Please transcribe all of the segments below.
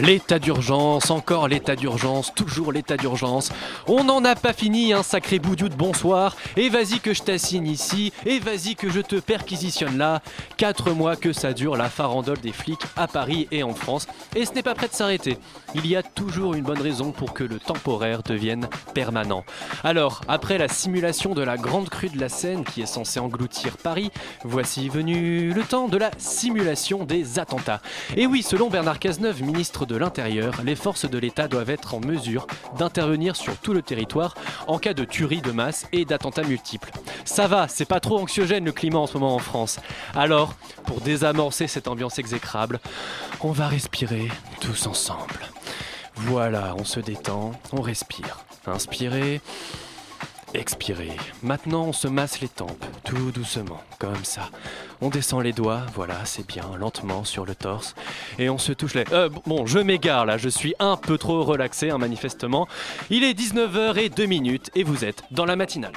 L'état d'urgence, encore l'état d'urgence, toujours l'état d'urgence. On n'en a pas fini, un sacré boudiou de bonsoir. Et vas-y que je t'assigne ici, et vas-y que je te perquisitionne là. Quatre mois que ça dure la farandole des flics à Paris et en France. Et ce n'est pas prêt de s'arrêter. Il y a toujours une bonne raison pour que le temporaire devienne permanent. Alors, après la simulation de la grande crue de la Seine qui est censée engloutir Paris, voici venu le temps de la simulation des attentats. Et oui, selon Bernard Cazeneuve, ministre de l'Intérieur, les forces de l'État doivent être en mesure d'intervenir sur tout le territoire en cas de tuerie de masse et d'attentats multiples. Ça va, c'est pas trop anxiogène le climat en ce moment en France. Alors, pour désamorcer cette ambiance exécrable, on va respirer tous ensemble. Voilà, on se détend, on respire. Inspirez, expirez. Maintenant, on se masse les tempes, tout doucement, comme ça. On descend les doigts, voilà, c'est bien, lentement sur le torse. Et on se touche les... Euh, bon, je m'égare là, je suis un peu trop relaxé, hein, manifestement. Il est 19h et 2 minutes et vous êtes dans la matinale.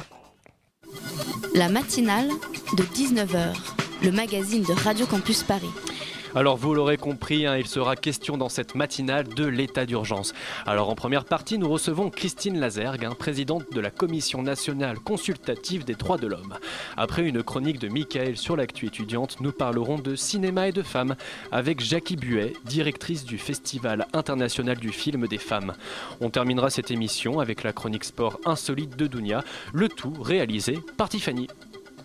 La matinale de 19h, le magazine de Radio Campus Paris. Alors vous l'aurez compris, hein, il sera question dans cette matinale de l'état d'urgence. Alors en première partie, nous recevons Christine Lazergue, hein, présidente de la Commission nationale consultative des droits de l'homme. Après une chronique de Michael sur l'actu étudiante, nous parlerons de cinéma et de femmes avec Jackie Buet, directrice du Festival international du film des femmes. On terminera cette émission avec la chronique sport insolite de Dounia, le tout réalisé par Tiffany.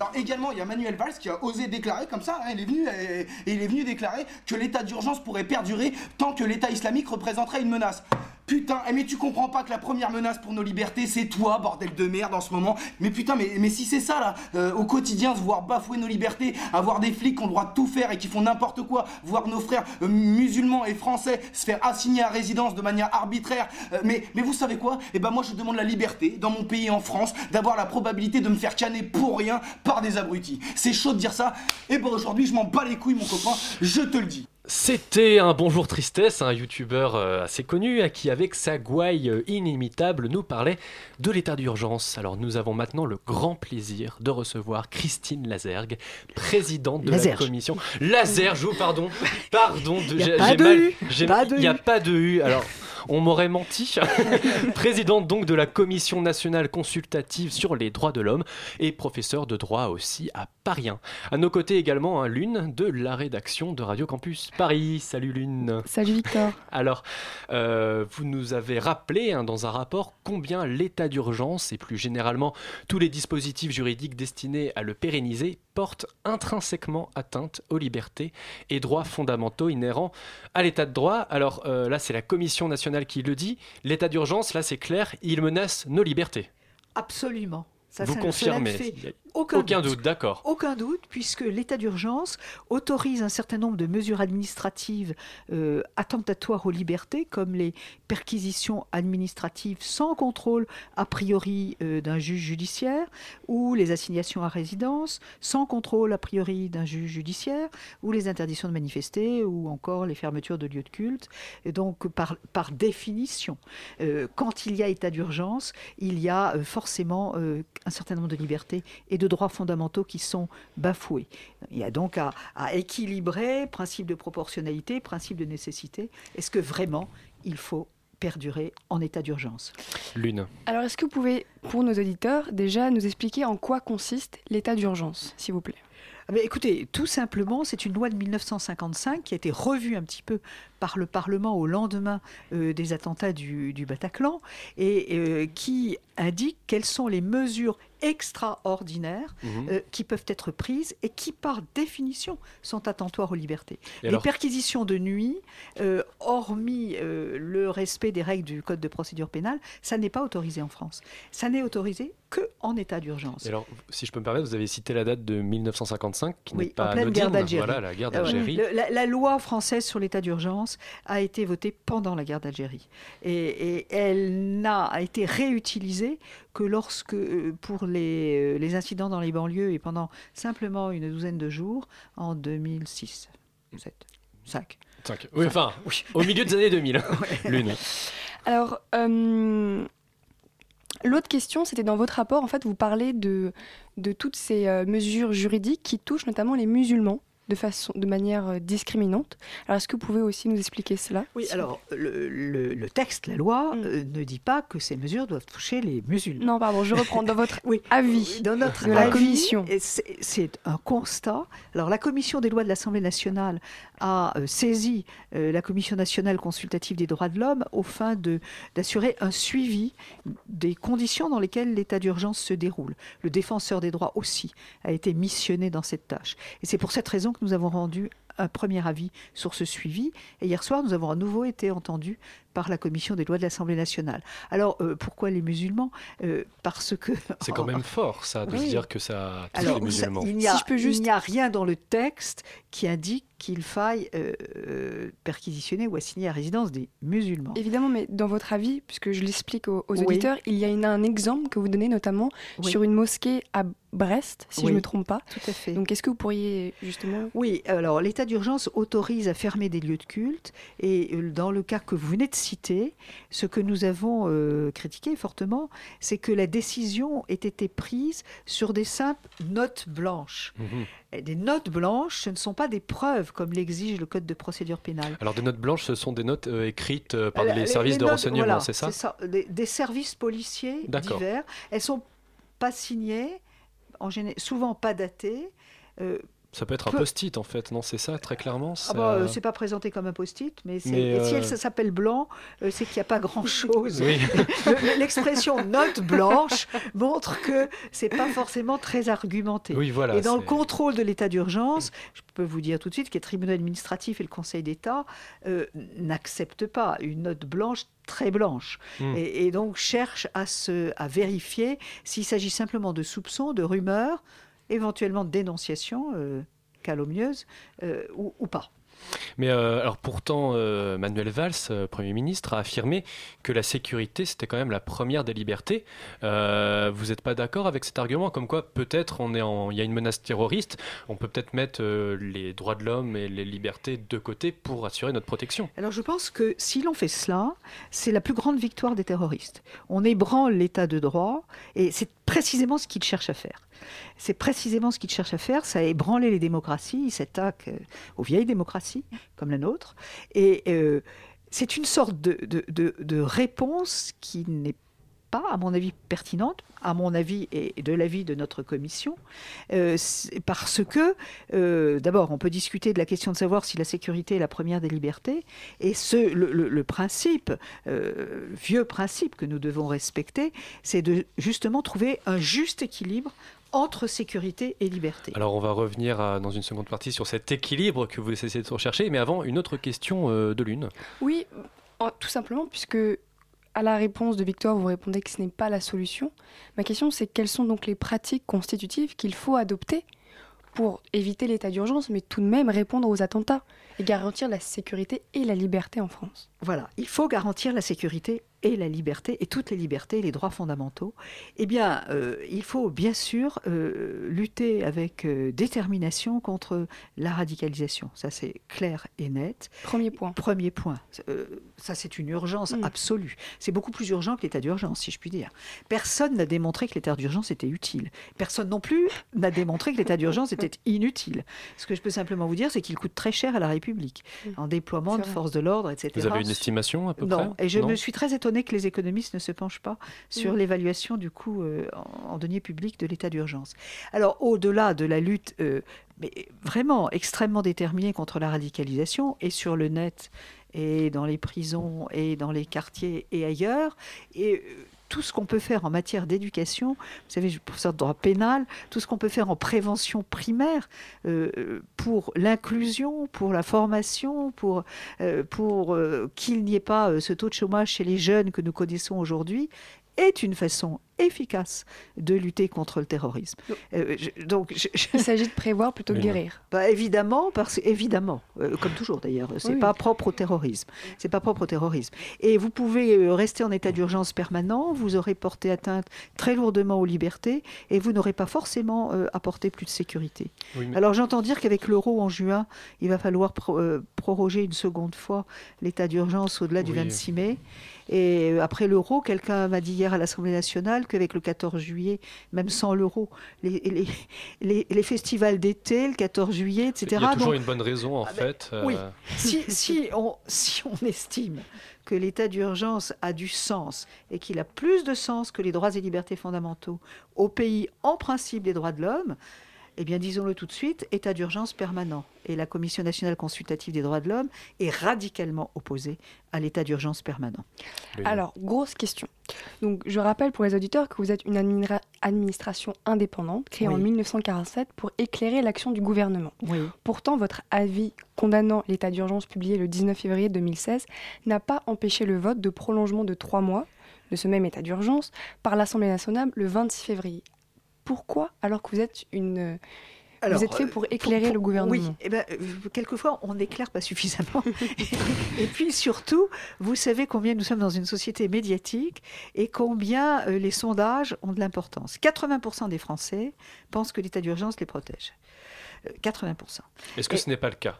Alors également, il y a Manuel Valls qui a osé déclarer comme ça, hein, et il est venu déclarer que l'état d'urgence pourrait perdurer tant que l'État islamique représenterait une menace. Putain, eh, mais tu comprends pas que la première menace pour nos libertés, c'est toi, bordel de merde, en ce moment. Mais putain, mais, si c'est ça, là, euh, au quotidien, se voir bafouer nos libertés, avoir des flics qui ont le droit de tout faire et qui font n'importe quoi, voir nos frères euh, musulmans et français se faire assigner à résidence de manière arbitraire. euh, mais, vous savez quoi? Eh ben moi, je demande la liberté, dans mon pays, en France, d'avoir la probabilité de me faire canner pour rien par des abrutis. C'est chaud de dire ça. Et bon, aujourd'hui, je m'en bats les couilles, mon copain, je te le dis. C'était un Bonjour Tristesse, un youtubeur euh, assez connu à qui, avec sa gouaille inimitable, nous parlait de l'état d'urgence. Alors, nous avons maintenant le grand plaisir de recevoir Christine Lazergue, présidente de Lazerge. la commission. Lazerge, oh, pardon, pardon, j'ai mal- j'ai- Il n'y a pas de U. Alors. On m'aurait menti. Présidente donc de la Commission nationale consultative sur les droits de l'homme et professeur de droit aussi à Paris 1. À nos côtés également, hein, Lune de la rédaction de Radio Campus Paris. Salut Lune. Salut Victor. Alors, euh, vous nous avez rappelé hein, dans un rapport combien l'état d'urgence et plus généralement tous les dispositifs juridiques destinés à le pérenniser portent intrinsèquement atteinte aux libertés et droits fondamentaux inhérents à l'état de droit. Alors euh, là, c'est la Commission nationale qui le dit. L'état d'urgence, là, c'est clair, il menace nos libertés. Absolument. Ça, vous confirmez aucun, Aucun doute, d'accord. Aucun doute, puisque l'état d'urgence autorise un certain nombre de mesures administratives euh, attentatoires aux libertés, comme les perquisitions administratives sans contrôle a priori euh, d'un juge judiciaire, ou les assignations à résidence sans contrôle a priori d'un juge judiciaire, ou les interdictions de manifester, ou encore les fermetures de lieux de culte. Et donc, par, par définition, euh, quand il y a état d'urgence, il y a forcément un certain nombre de libertés et de droits fondamentaux qui sont bafoués. Il y a donc à, à équilibrer principe de proportionnalité, principe de nécessité. Est-ce que vraiment il faut perdurer en état d'urgence? Lune. Alors, est-ce que vous pouvez, pour nos auditeurs, déjà nous expliquer en quoi consiste l'état d'urgence, s'il vous plaît? Ah ben, Écoutez, tout simplement, c'est une loi de 1955 qui a été revue un petit peu par le Parlement au lendemain euh, des attentats du, du Bataclan et euh, qui indique quelles sont les mesures extraordinaires Mhm. euh, qui peuvent être prises et qui, par définition, sont attentatoires aux libertés. Et les alors perquisitions de nuit, euh, hormis euh, le respect des règles du Code de procédure pénale, ça n'est pas autorisé en France. Ça n'est autorisé que en état d'urgence. Alors, si je peux me permettre, vous avez cité la date de 1955, qui Oui, n'est pas en pleine anodine. guerre d'Algérie. Voilà, la guerre d'Algérie. le- la, la loi française sur l'état d'urgence a été votée pendant la guerre d'Algérie. Et, et elle n'a été réutilisée que lorsque, euh, pour les, euh, les incidents dans les banlieues et pendant simplement une douzaine de jours, en 2006. 7, 5. Cinq. Oui, enfin, oui, au milieu des années 2000. L'une. Alors, euh, l'autre question, c'était dans votre rapport, en fait, vous parlez de, de toutes ces mesures juridiques qui touchent notamment les musulmans de, façon, de manière euh, discriminante. Alors, est-ce que vous pouvez aussi nous expliquer cela Oui, alors le, le- le texte, la loi, Mm. euh, ne dit pas que ces mesures doivent toucher les musulmans. Non, pardon, je reprends. Dans votre Oui. avis Dans notre de la avis, commission. et c'est- un constat. Alors, la commission des lois de l'Assemblée nationale a euh, saisi euh, la commission nationale consultative des droits de l'homme au fin de- d'assurer un suivi des conditions dans lesquelles l'état d'urgence se déroule. Le défenseur des droits aussi a été missionné dans cette tâche. Et c'est pour cette raison que nous avons rendu un premier avis sur ce suivi. Et hier soir, nous avons à nouveau été entendus par la commission des lois de l'Assemblée nationale. Alors, euh, pourquoi les musulmans? Euh, Parce que... C'est quand même fort, ça, de se dire que ça touche Alors, les musulmans. ça- il n'y a, Si je peux juste- il n'y a rien dans le texte qui indique qu'il faille euh, perquisitionner ou assigner à résidence des musulmans. Évidemment, mais dans votre avis, puisque je l'explique aux, aux Oui. auditeurs, il y a une- un exemple que vous donnez notamment Oui. sur une mosquée à Brest, si je ne me trompe pas. Tout à fait. Donc, est-ce que vous pourriez justement Oui, alors l'état d'urgence autorise à fermer des lieux de culte et dans le cas que vous venez de citer, ce que nous avons euh, critiqué fortement, c'est que la décision ait été prise sur des simples notes blanches. Et des notes blanches, ce ne sont pas des preuves comme l'exige le code de procédure pénale. Alors, des notes blanches, ce sont des notes euh, écrites euh, par les, services de notes, renseignement, voilà, c'est ça des, des services policiers divers. Elles sont pas signées, en géné- souvent pas datées. Euh, Ça peut être un post-it, en fait, non C'est ça, très clairement ah ça- bah, euh, c'est pas présenté comme un post-it, mais, si euh, elle ça s'appelle blanc, euh, c'est qu'il n'y a pas grand-chose. Oui. L'expression note blanche montre que c'est pas forcément très argumenté. oui, voilà. Et dans le contrôle de l'état d'urgence, je peux vous dire tout de suite que les tribunaux administratifs et le Conseil d'État euh, n'acceptent pas une note blanche très blanche Hmm. et, et donc cherchent à, se, à vérifier s'il s'agit simplement de soupçons, de rumeurs, éventuellement de dénonciations euh, calomnieuses euh, ou, ou pas. Mais euh, alors pourtant, euh, Manuel Valls, euh, Premier ministre, a affirmé que la sécurité, c'était quand même la première des libertés. Vous n'êtes pas d'accord avec cet argument Comme quoi, peut-être, il y a une menace terroriste, on peut peut-être mettre les droits de l'homme et les libertés de côté pour assurer notre protection. Alors je pense que si l'on fait cela, c'est la plus grande victoire des terroristes. On ébranle l'état de droit et c'est précisément ce qu'ils cherchent à faire. C'est précisément ce qu'ils cherchent à faire, ça a les démocraties, ils s'attaquent euh, aux vieilles démocraties comme la nôtre. Et euh, c'est une sorte de, réponse qui n'est pas, à mon avis, pertinente, à mon avis et de l'avis de notre commission, euh, parce que, d'abord, on peut discuter de la question de savoir si la sécurité est la première des libertés, et ce, le, principe, vieux principe que nous devons respecter, c'est de justement trouver un juste équilibre entre sécurité et liberté. Alors on va revenir à- dans une seconde partie sur cet équilibre que vous essayez de rechercher, mais avant, une autre question euh, de l'une. Oui, en- tout simplement, puisque à la réponse de Victor, vous répondez que ce n'est pas la solution. Ma question, c'est quelles sont donc les pratiques constitutives qu'il faut adopter pour éviter l'état d'urgence, mais tout de même répondre aux attentats et garantir la sécurité et la liberté en France? Voilà, il faut garantir la sécurité et la liberté, et toutes les libertés et les droits fondamentaux. Eh bien, euh, il faut bien sûr euh, lutter avec euh, détermination contre la radicalisation. Ça, c'est clair et net. Premier point. Premier point. Euh, ça, c'est une urgence Mm. absolue. C'est beaucoup plus urgent que l'état d'urgence, si je puis dire. Personne n'a démontré que l'état d'urgence était utile. Personne non plus n'a démontré que l'état d'urgence était inutile. Ce que je peux simplement vous dire, c'est qu'il coûte très cher à la République Mm. en déploiement de forces de l'ordre, etc. Vous avez une estimation à peu près? Non, et je Non? me suis très étonnée que les économistes ne se penchent pas sur Mm. l'évaluation du coût euh, en, en deniers publics de l'état d'urgence. Alors, au-delà de la lutte euh, mais vraiment extrêmement déterminée contre la radicalisation, et sur le net, et dans les prisons, et dans les quartiers, et ailleurs, et euh, tout ce qu'on peut faire en matière d'éducation, vous savez, je professeur de droit pénal, tout ce qu'on peut faire en prévention primaire euh, pour l'inclusion, pour la formation, pour, euh, pour euh, qu'il n'y ait pas euh, ce taux de chômage chez les jeunes que nous connaissons aujourd'hui, est une façon efficace de lutter contre le terrorisme. Euh, je- donc, je- je- Il s'agit de prévoir plutôt que non. guérir. bah, évidemment, parce évidemment, euh, comme toujours d'ailleurs, c'est Oui, pas oui. propre au terrorisme. C'est pas propre au terrorisme. Et vous pouvez euh, rester en état d'urgence permanent, vous aurez porté atteinte très lourdement aux libertés et vous n'aurez pas forcément euh, apporté plus de sécurité. Oui, mais- Alors j'entends dire qu'avec l'euro en juin, il va falloir pro- euh, proroger une seconde fois l'état d'urgence au-delà du Oui. 26 mai. Et après l'euro, quelqu'un m'a dit hier à l'Assemblée nationale qu'avec le 14 juillet, même sans l'euro, les, les, les- les festivals d'été, le 14 juillet, etc. Il y a toujours donc, une bonne raison en Ah, ben, fait. euh, oui. si, si on, si on estime que l'état d'urgence a du sens et qu'il a plus de sens que les droits et libertés fondamentaux au pays en principe des droits de l'homme, eh bien disons-le tout de suite, état d'urgence permanent. Et la Commission nationale consultative des droits de l'homme est radicalement opposée à l'état d'urgence permanent. Alors, grosse question. Donc, je rappelle pour les auditeurs que vous êtes une admira- administration indépendante créée en Oui. 1947 pour éclairer l'action du gouvernement. Oui. Pourtant, votre avis condamnant l'état d'urgence publié le 19 février 2016 n'a pas empêché le vote de prolongement de trois mois de ce même état d'urgence par l'Assemblée nationale le 26 février. Pourquoi alors que vous êtes une... vous êtes fait pour éclairer le gouvernement Oui, eh ben, euh, quelquefois on n'éclaire pas suffisamment. et puis surtout, vous savez combien nous sommes dans une société médiatique et combien euh, les sondages ont de l'importance. 80% des Français pensent que l'état d'urgence les protège. Euh, 80%. Est-ce que et- ce n'est pas le cas?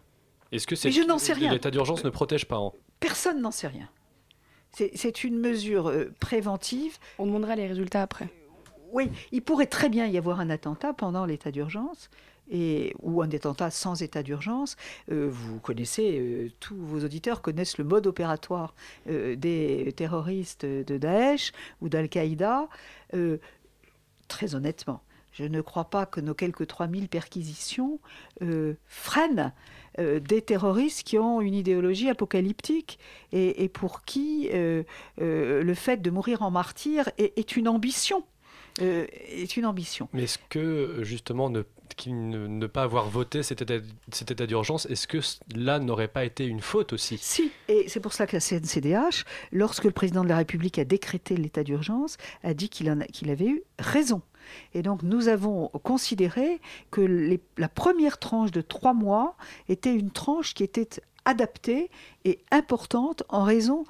Est-ce que c'est Mais je n'en sais rien. l'état d'urgence ne protège pas en? Personne n'en sait rien. C'est- C'est une mesure euh, préventive On demandera les résultats après. Oui, il pourrait très bien y avoir un attentat pendant l'état d'urgence. Et, ou un attentat sans état d'urgence. Euh, vous connaissez, euh, tous vos auditeurs connaissent le mode opératoire euh, des terroristes de Daesh ou d'Al-Qaïda. Très honnêtement, je ne crois pas que nos quelques 3000 perquisitions freinent des terroristes qui ont une idéologie apocalyptique et, pour qui le fait de mourir en martyr est une ambition. Euh, est une ambition. Mais est-ce que justement ne, qu'il ne, ne pas avoir voté cet état, d'urgence, est-ce que là n'aurait pas été une faute aussi? Si, et c'est pour cela que la CNCDH, lorsque le président de la République a décrété l'état d'urgence, a dit qu'il avait eu raison. Et donc nous avons considéré que les- la première tranche de trois mois était une tranche qui était adaptée et importante en raison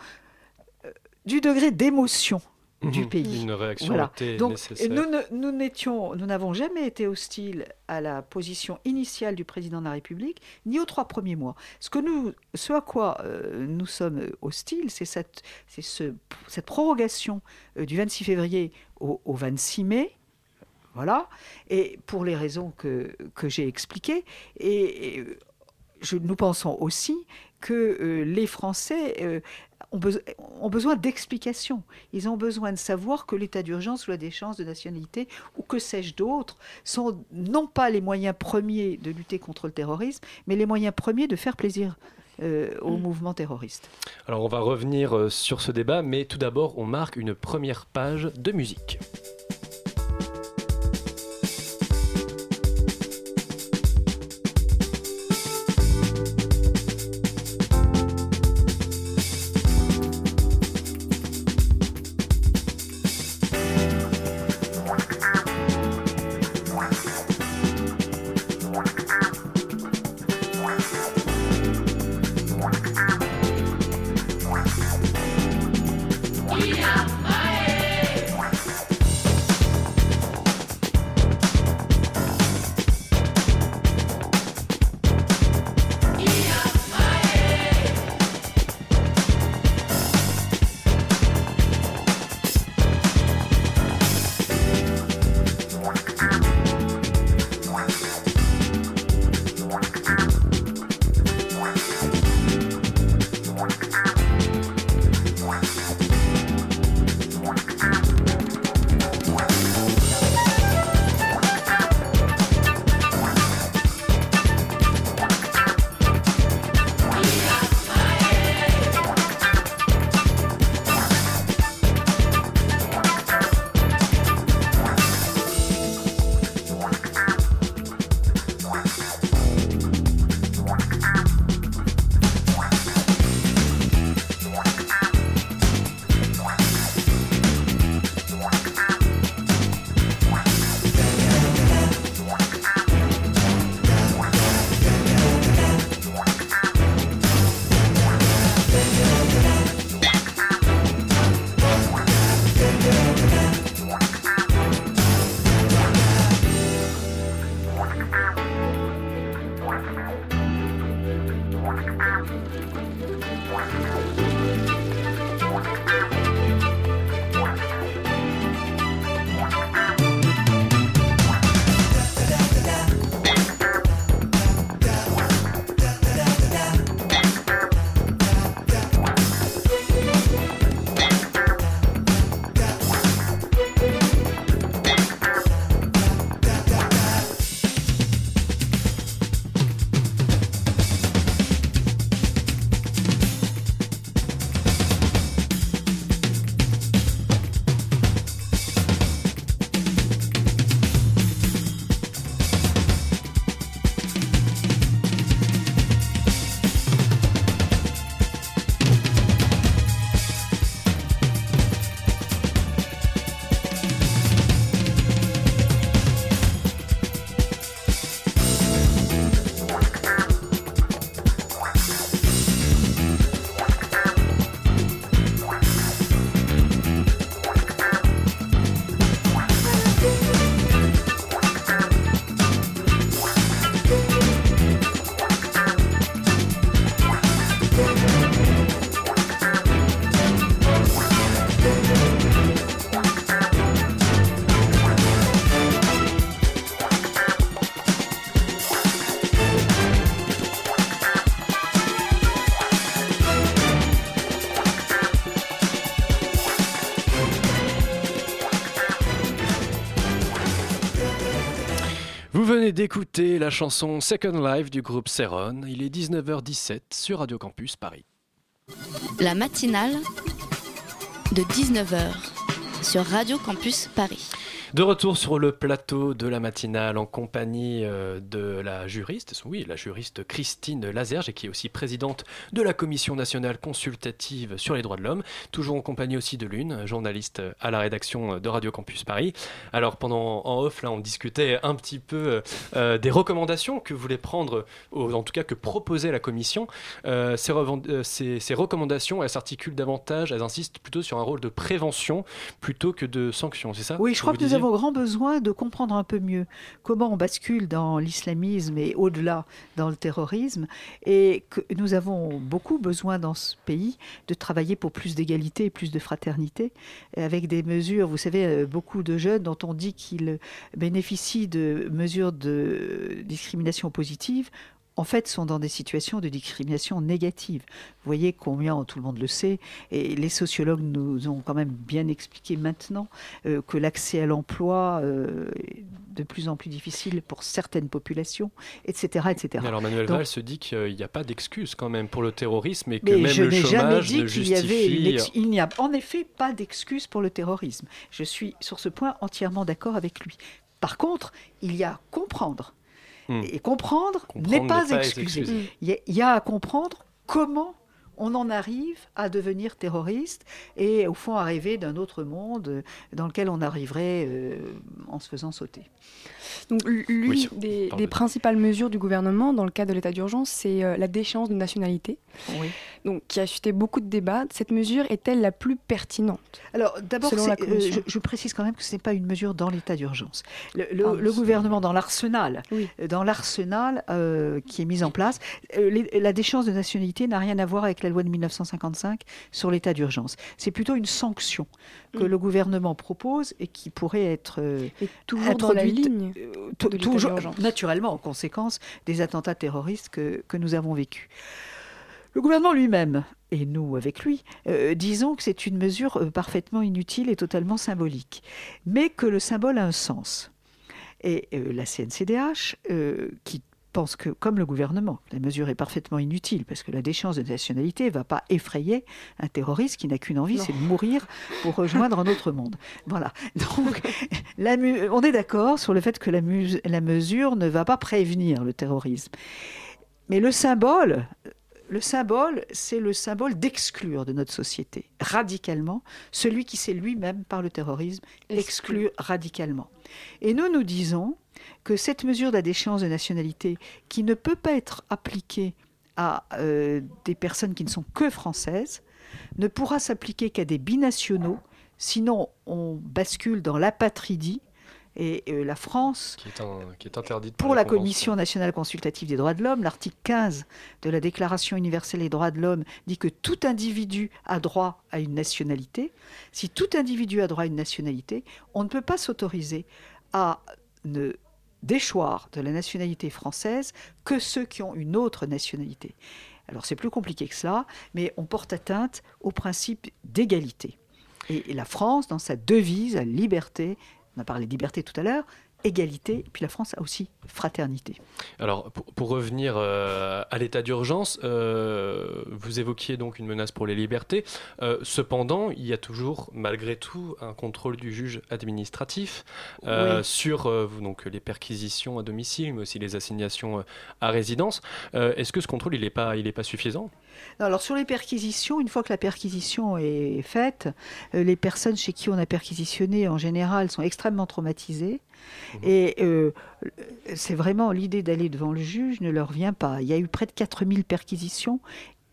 euh, du degré d'émotion du Mhm. pays. Une réaction Voilà. était Donc, nécessaire. nous n'étions, nous n'avons jamais été hostiles à la position initiale du président de la République, ni aux trois premiers mois. Ce, que nous, ce à quoi euh, nous sommes hostiles, c'est cette, c'est ce- cette prorogation euh, du 26 février au, au 26 mai. Voilà, et pour les raisons que, que j'ai expliquées. Et, et, euh, je, nous pensons aussi que euh, les Français euh, ont, beso- ont besoin d'explications. Ils ont besoin de savoir que l'état d'urgence ou la déchéance de nationalité ou que sais-je d'autre sont non pas les moyens premiers de lutter contre le terrorisme, mais les moyens premiers de faire plaisir euh, au mouvement terroriste. Alors on va revenir euh, sur ce débat, mais tout d'abord on marque une première page de musique. D'écouter la chanson Second Life du groupe Seron. Il est 19h17 sur Radio Campus Paris. La matinale de 19h sur Radio Campus Paris. De retour sur le plateau de la matinale en compagnie euh, de la juriste, oui, la juriste Christine Lazerge, qui est aussi présidente de la Commission nationale consultative sur les droits de l'homme, toujours en compagnie aussi de Lune, journaliste à la rédaction de Radio Campus Paris. Alors pendant en off, là, on discutait un petit peu euh, des recommandations que voulait prendre, ou en tout cas que proposait la Commission. Euh, ces, revend- euh, ces- ces recommandations, elles s'articulent davantage, elles insistent plutôt sur un rôle de prévention plutôt que de sanction, c'est ça? Oui, je crois que nous avons grand besoin de comprendre un peu mieux comment on bascule dans l'islamisme et au-delà dans le terrorisme, et que nous avons beaucoup besoin dans ce pays de travailler pour plus d'égalité et plus de fraternité, avec des mesures, vous savez, euh, beaucoup de jeunes dont on dit qu'ils bénéficient de mesures de discrimination positive en fait, sont dans des situations de discrimination négative. Vous voyez combien, tout le monde le sait, et les sociologues nous ont quand même bien expliqué maintenant euh, que l'accès à l'emploi euh, est de plus en plus difficile pour certaines populations, etc. etc. Mais alors Manuel Donc- Valls se dit qu'il n'y a pas d'excuse quand même pour le terrorisme et que Mais même je le n'ai jamais chômage dit ne qu'il y avait Il n'y a en effet pas d'excuse pour le terrorisme. Je suis sur ce point entièrement d'accord avec lui. Par contre, il y a à comprendre. Hmm. Et comprendre Comprendre n'est pas pas excuser. excuser. Il y, a, il y a à comprendre comment on en arrive à devenir terroriste et au fond à rêver d'un autre monde dans lequel on arriverait euh, en se faisant sauter. Donc l'une Oui, des, principales mesures du gouvernement dans le cadre de l'état d'urgence, c'est euh, la déchéance de nationalité, Oui. donc qui a suscité beaucoup de débats. Cette mesure est-elle la plus pertinente Alors d'abord, euh, je, je précise quand même que ce n'est pas une mesure dans l'état d'urgence. Le, le- Ah, le gouvernement, dans l'arsenal, Oui. dans l'arsenal euh, qui est mis en place, euh, les- la déchéance de nationalité n'a rien à voir avec la loi de 1955 sur l'état d'urgence. C'est plutôt une sanction que Mm. le gouvernement propose et qui pourrait être euh, Et toujours dans la introduite, ligne euh, de toujours naturellement en conséquence des attentats terroristes que, que nous avons vécus. Le gouvernement lui-même, et nous avec lui, euh, disons que c'est une mesure parfaitement inutile et totalement symbolique, mais que le symbole a un sens. Et euh, la CNCDH, euh, qui pense que, comme le gouvernement, la mesure est parfaitement inutile, parce que la déchéance de nationalité ne va pas effrayer un terroriste qui n'a qu'une envie, c'est de mourir pour rejoindre un autre monde. Voilà. Donc, la on est d'accord sur le fait que la, la mesure ne va pas prévenir le terrorisme. Mais le symbole, le symbole, c'est le symbole d'exclure de notre société radicalement celui qui s'est lui-même par le terrorisme exclu radicalement. Et nous nous disons que cette mesure de la déchéance de nationalité, qui ne peut pas être appliquée à euh, des personnes qui ne sont que françaises, ne pourra s'appliquer qu'à des binationaux, sinon on bascule dans l'apatridie, Et euh, la France, Qui est, un- qui est interdite pour la. Commission nationale consultative des droits de l'homme, l'article 15 de la Déclaration universelle des droits de l'homme dit que tout individu a droit à une nationalité. Si tout individu a droit à une nationalité, on ne peut pas s'autoriser à ne déchoir de la nationalité française que ceux qui ont une autre nationalité. Alors c'est plus compliqué que cela, mais on porte atteinte au principe d'égalité. Et, la France, dans sa devise, la liberté, on a parlé de liberté tout à l'heure, égalité, et puis la France a aussi fraternité. Alors, pour, pour revenir euh, à l'état d'urgence, euh, vous évoquiez donc une menace pour les libertés. Euh, cependant, il y a toujours, malgré tout, un contrôle du juge administratif Oui. sur donc, les perquisitions à domicile, mais aussi les assignations à résidence. Est-ce que ce contrôle, il n'est pas, il est pas suffisant? Non, Alors sur les perquisitions, une fois que la perquisition est faite, les personnes chez qui on a perquisitionné en général sont extrêmement traumatisées. Et euh, c'est vraiment l'idée d'aller devant le juge ne leur vient pas. Il y a eu près de 4000 perquisitions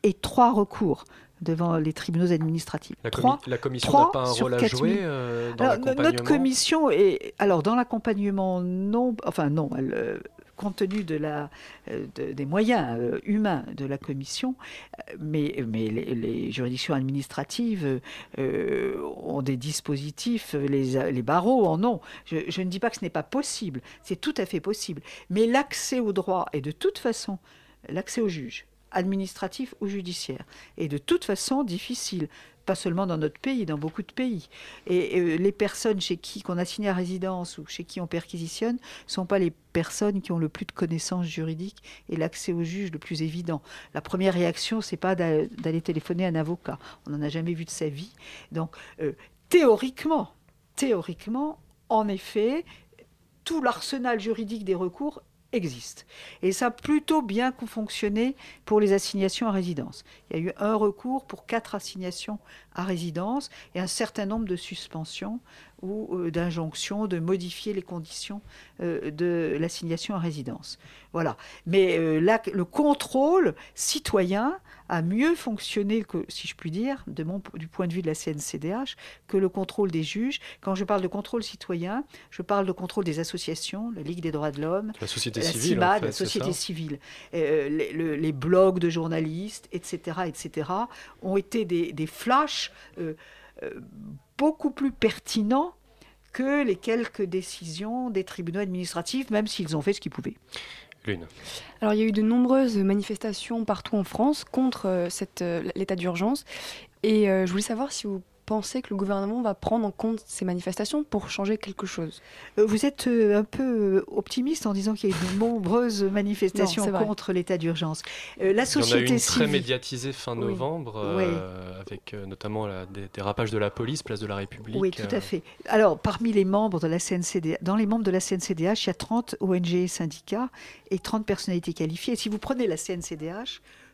et trois recours devant les tribunaux administratifs. La, comi- la commission n'a pas un rôle à 4000. jouer euh, dans notre commission est alors dans l'accompagnement non enfin non elle, euh, compte tenu euh, de- des moyens euh, humains de la commission euh, mais les, juridictions administratives ont des dispositifs les barreaux en ont. Je, je ne dis pas que ce n'est pas possible c'est tout à fait possible. Mais l'accès au droit est de toute façon l'accès au juge administratif ou judiciaire est de toute façon difficile pas seulement dans notre pays, dans beaucoup de pays. Et euh, les personnes chez qui qu'on a signé à résidence ou chez qui on perquisitionne sont pas les personnes qui ont le plus de connaissances juridiques et l'accès au juge le plus évident. La première réaction, c'est pas d'a- d'aller téléphoner à un avocat. On n'en a jamais vu de sa vie. Donc, euh, théoriquement, théoriquement, en effet, tout l'arsenal juridique des recours existe. Et ça a plutôt bien fonctionné pour les assignations à résidence. Il y a eu un recours pour quatre assignations à résidence et un certain nombre de suspensions ou euh, d'injonctions de modifier les conditions euh, de l'assignation à résidence. Voilà. Mais euh, là, le contrôle citoyen a mieux fonctionné, que, si je puis dire, de mon, du point de vue de la CNCDH, que le contrôle des juges. Quand je parle de contrôle citoyen, je parle de contrôle des associations, la Ligue des droits de l'homme, La société la civile, CIMAD, en fait, la société civile, euh, les, le- les blogs de journalistes, etc., etc., ont été des, des flashs euh, euh, beaucoup plus pertinents que les quelques décisions des tribunaux administratifs, même s'ils ont fait ce qu'ils pouvaient. Lune. Alors il y a eu de nombreuses manifestations partout en France contre euh, cette, euh, l'état d'urgence. Et euh, je voulais savoir si vous pensez que le gouvernement va prendre en compte ces manifestations pour changer quelque chose. Euh, Vous êtes euh, un peu optimiste en disant qu'il y a eu de nombreuses manifestations Non, contre l'état d'urgence. Euh, la Il y en a eu société une très médiatisée fin Oui. novembre, euh, avec euh, notamment la- des dérapages de la police, place de la République. Oui, tout euh, à fait. Alors, parmi les membres de la CNCDH, dans les membres de la CNCDH, il y a 30 ONG et syndicats et 30 personnalités qualifiées. Et si vous prenez la CNCDH, euh,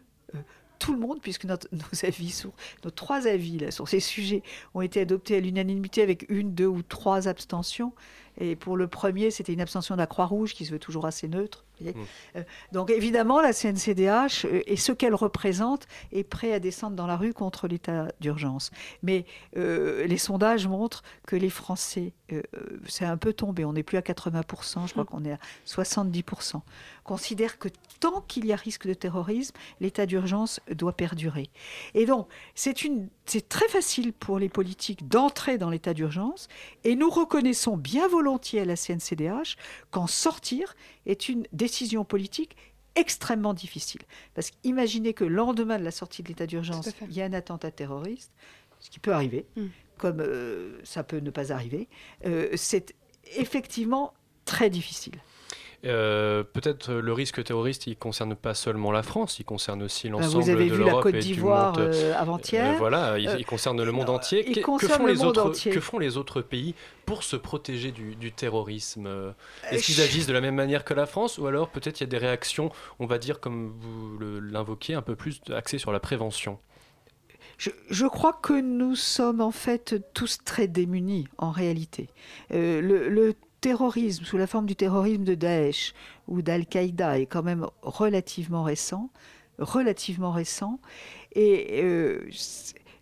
tout le monde, puisque nos avis nos trois avis sur ces sujets ont été adoptés à l'unanimité avec une, deux ou trois abstentions. Et pour le premier, c'était une abstention de la Croix-Rouge qui se veut toujours assez neutre. vous voyez. Euh, donc évidemment, la CNCDH euh, et ce qu'elle représente est prêt à descendre dans la rue contre l'état d'urgence. Mais euh, les sondages montrent que les Français, euh, c'est un peu tombé, on n'est plus à 80%, je crois qu'on est à 70%, considèrent que tant qu'il y a risque de terrorisme, l'état d'urgence doit perdurer. Et donc, c'est une, c'est très facile pour les politiques d'entrer dans l'état d'urgence, et nous reconnaissons bien volontiers à la CNCDH qu'en sortir est une décision politique extrêmement difficile. Parce qu'imaginez que le lendemain de la sortie de l'état d'urgence, il y a un attentat terroriste, ce qui peut arriver, Mm. comme euh, ça peut ne pas arriver, euh, c'est effectivement très difficile. Euh, Peut-être euh, le risque terroriste, il concerne pas seulement la France, il concerne aussi Ben, l'ensemble vous avez de vu la l'Europe Côte et du d'Ivoire monde. euh, Euh, avant-hier. voilà, il, Euh, il concerne le monde entier. il Que- que, concerne font le les monde autres, entier. que font les autres pays pour se protéger du, du terrorisme? Euh, Est-ce qu'ils agissent de la même manière que la France ou alors peut-être il y a des réactions, on va dire comme vous l'invoquiez, un peu plus axées sur la prévention? Je, je crois que nous sommes en fait tous très démunis en réalité. Euh, le, le terrorisme, sous la forme du terrorisme de Daesh ou d'Al-Qaïda, est quand même relativement récent, relativement récent, et euh,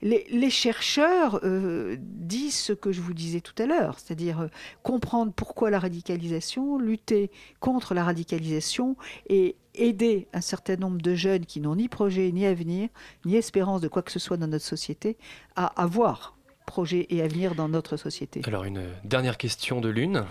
les chercheurs euh, disent ce que je vous disais tout à l'heure, c'est-à-dire euh, comprendre pourquoi la radicalisation, lutter contre la radicalisation et aider un certain nombre de jeunes qui n'ont ni projet, ni avenir, ni espérance de quoi que ce soit dans notre société à avoir projet et avenir dans notre société. Alors une dernière question de l'une.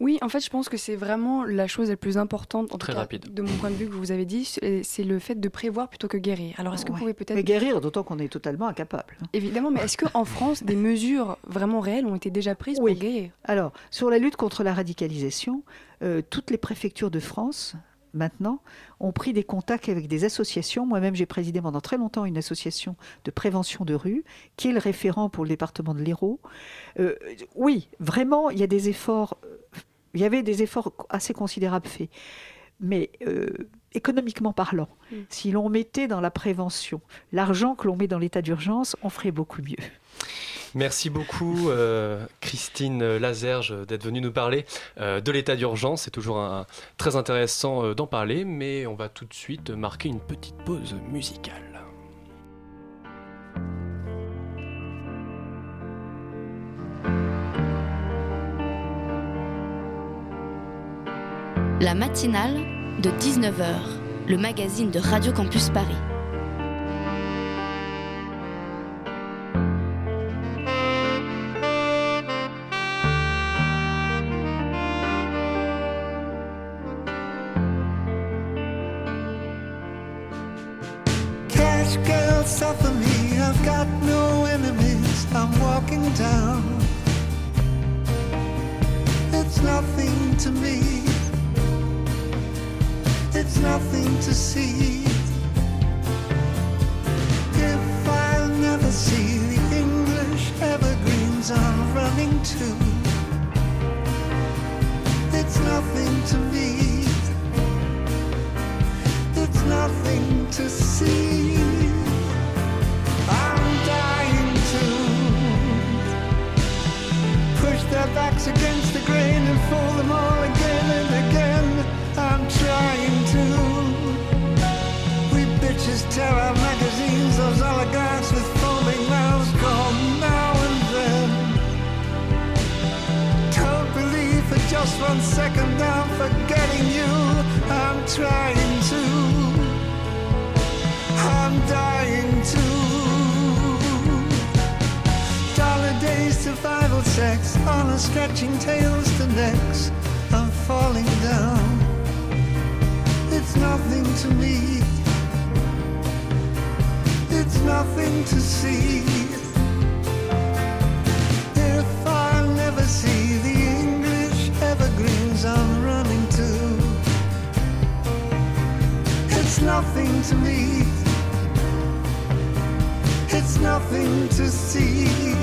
Oui, en fait, je pense que c'est vraiment la chose la plus importante, en Très tout cas, rapide. de mon point de vue que vous avez dit, c'est le fait de prévoir plutôt que guérir. Alors, est-ce que Ouais. vous pouvez peut-être Mais guérir, d'autant qu'on est totalement incapable. hein. Évidemment, mais est-ce qu'en France, des mesures vraiment réelles ont été déjà prises Oui. pour guérir? Alors, sur la lutte contre la radicalisation, euh, toutes les préfectures de France, maintenant, ont pris des contacts avec des associations. Moi-même, j'ai présidé pendant très longtemps une association de prévention de rue, qui est le référent pour le département de l'Hérault. Euh, oui, vraiment, il y a des efforts, euh, il y avait des efforts assez considérables faits. Mais euh, économiquement parlant, Mm. si l'on mettait dans la prévention l'argent que l'on met dans l'état d'urgence, on ferait beaucoup mieux. Merci beaucoup euh, Christine Lazerge d'être venue nous parler euh, de l'état d'urgence. C'est toujours très intéressant euh, d'en parler, mais on va tout de suite marquer une petite pause musicale. La matinale de 19h, le magazine de Radio Campus Paris. It's nothing to me. It's nothing to see. If I'll never see the English evergreens I'm running to, it's nothing to me. It's nothing to see. One second I'm forgetting you. I'm trying to. I'm dying to. Dollar days, survival sex, honor stretching tails to necks. I'm falling down. It's nothing to me. It's nothing to see. Nothing to me. It's nothing to see.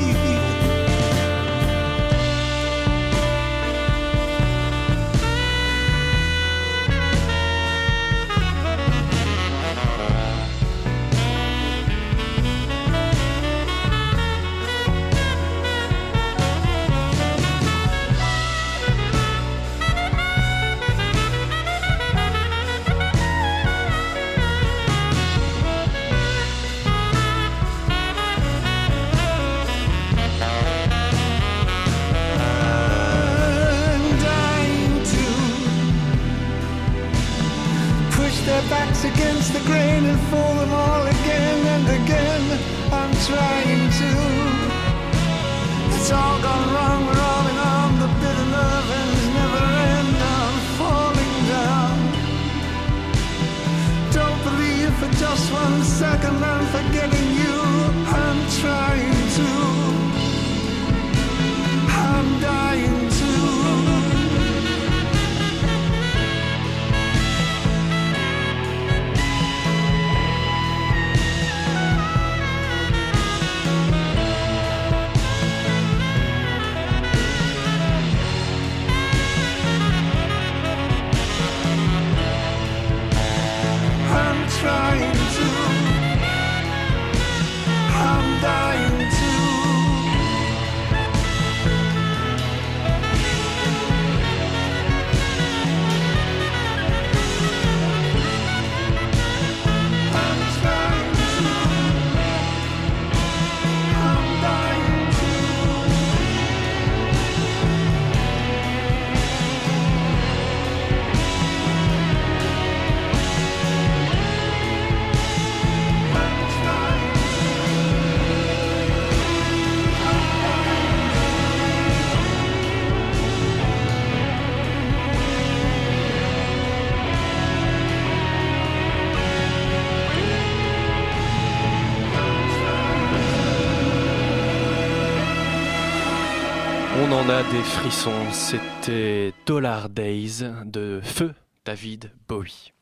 Des frissons. C'était Dollar Days de Feu David Bowie.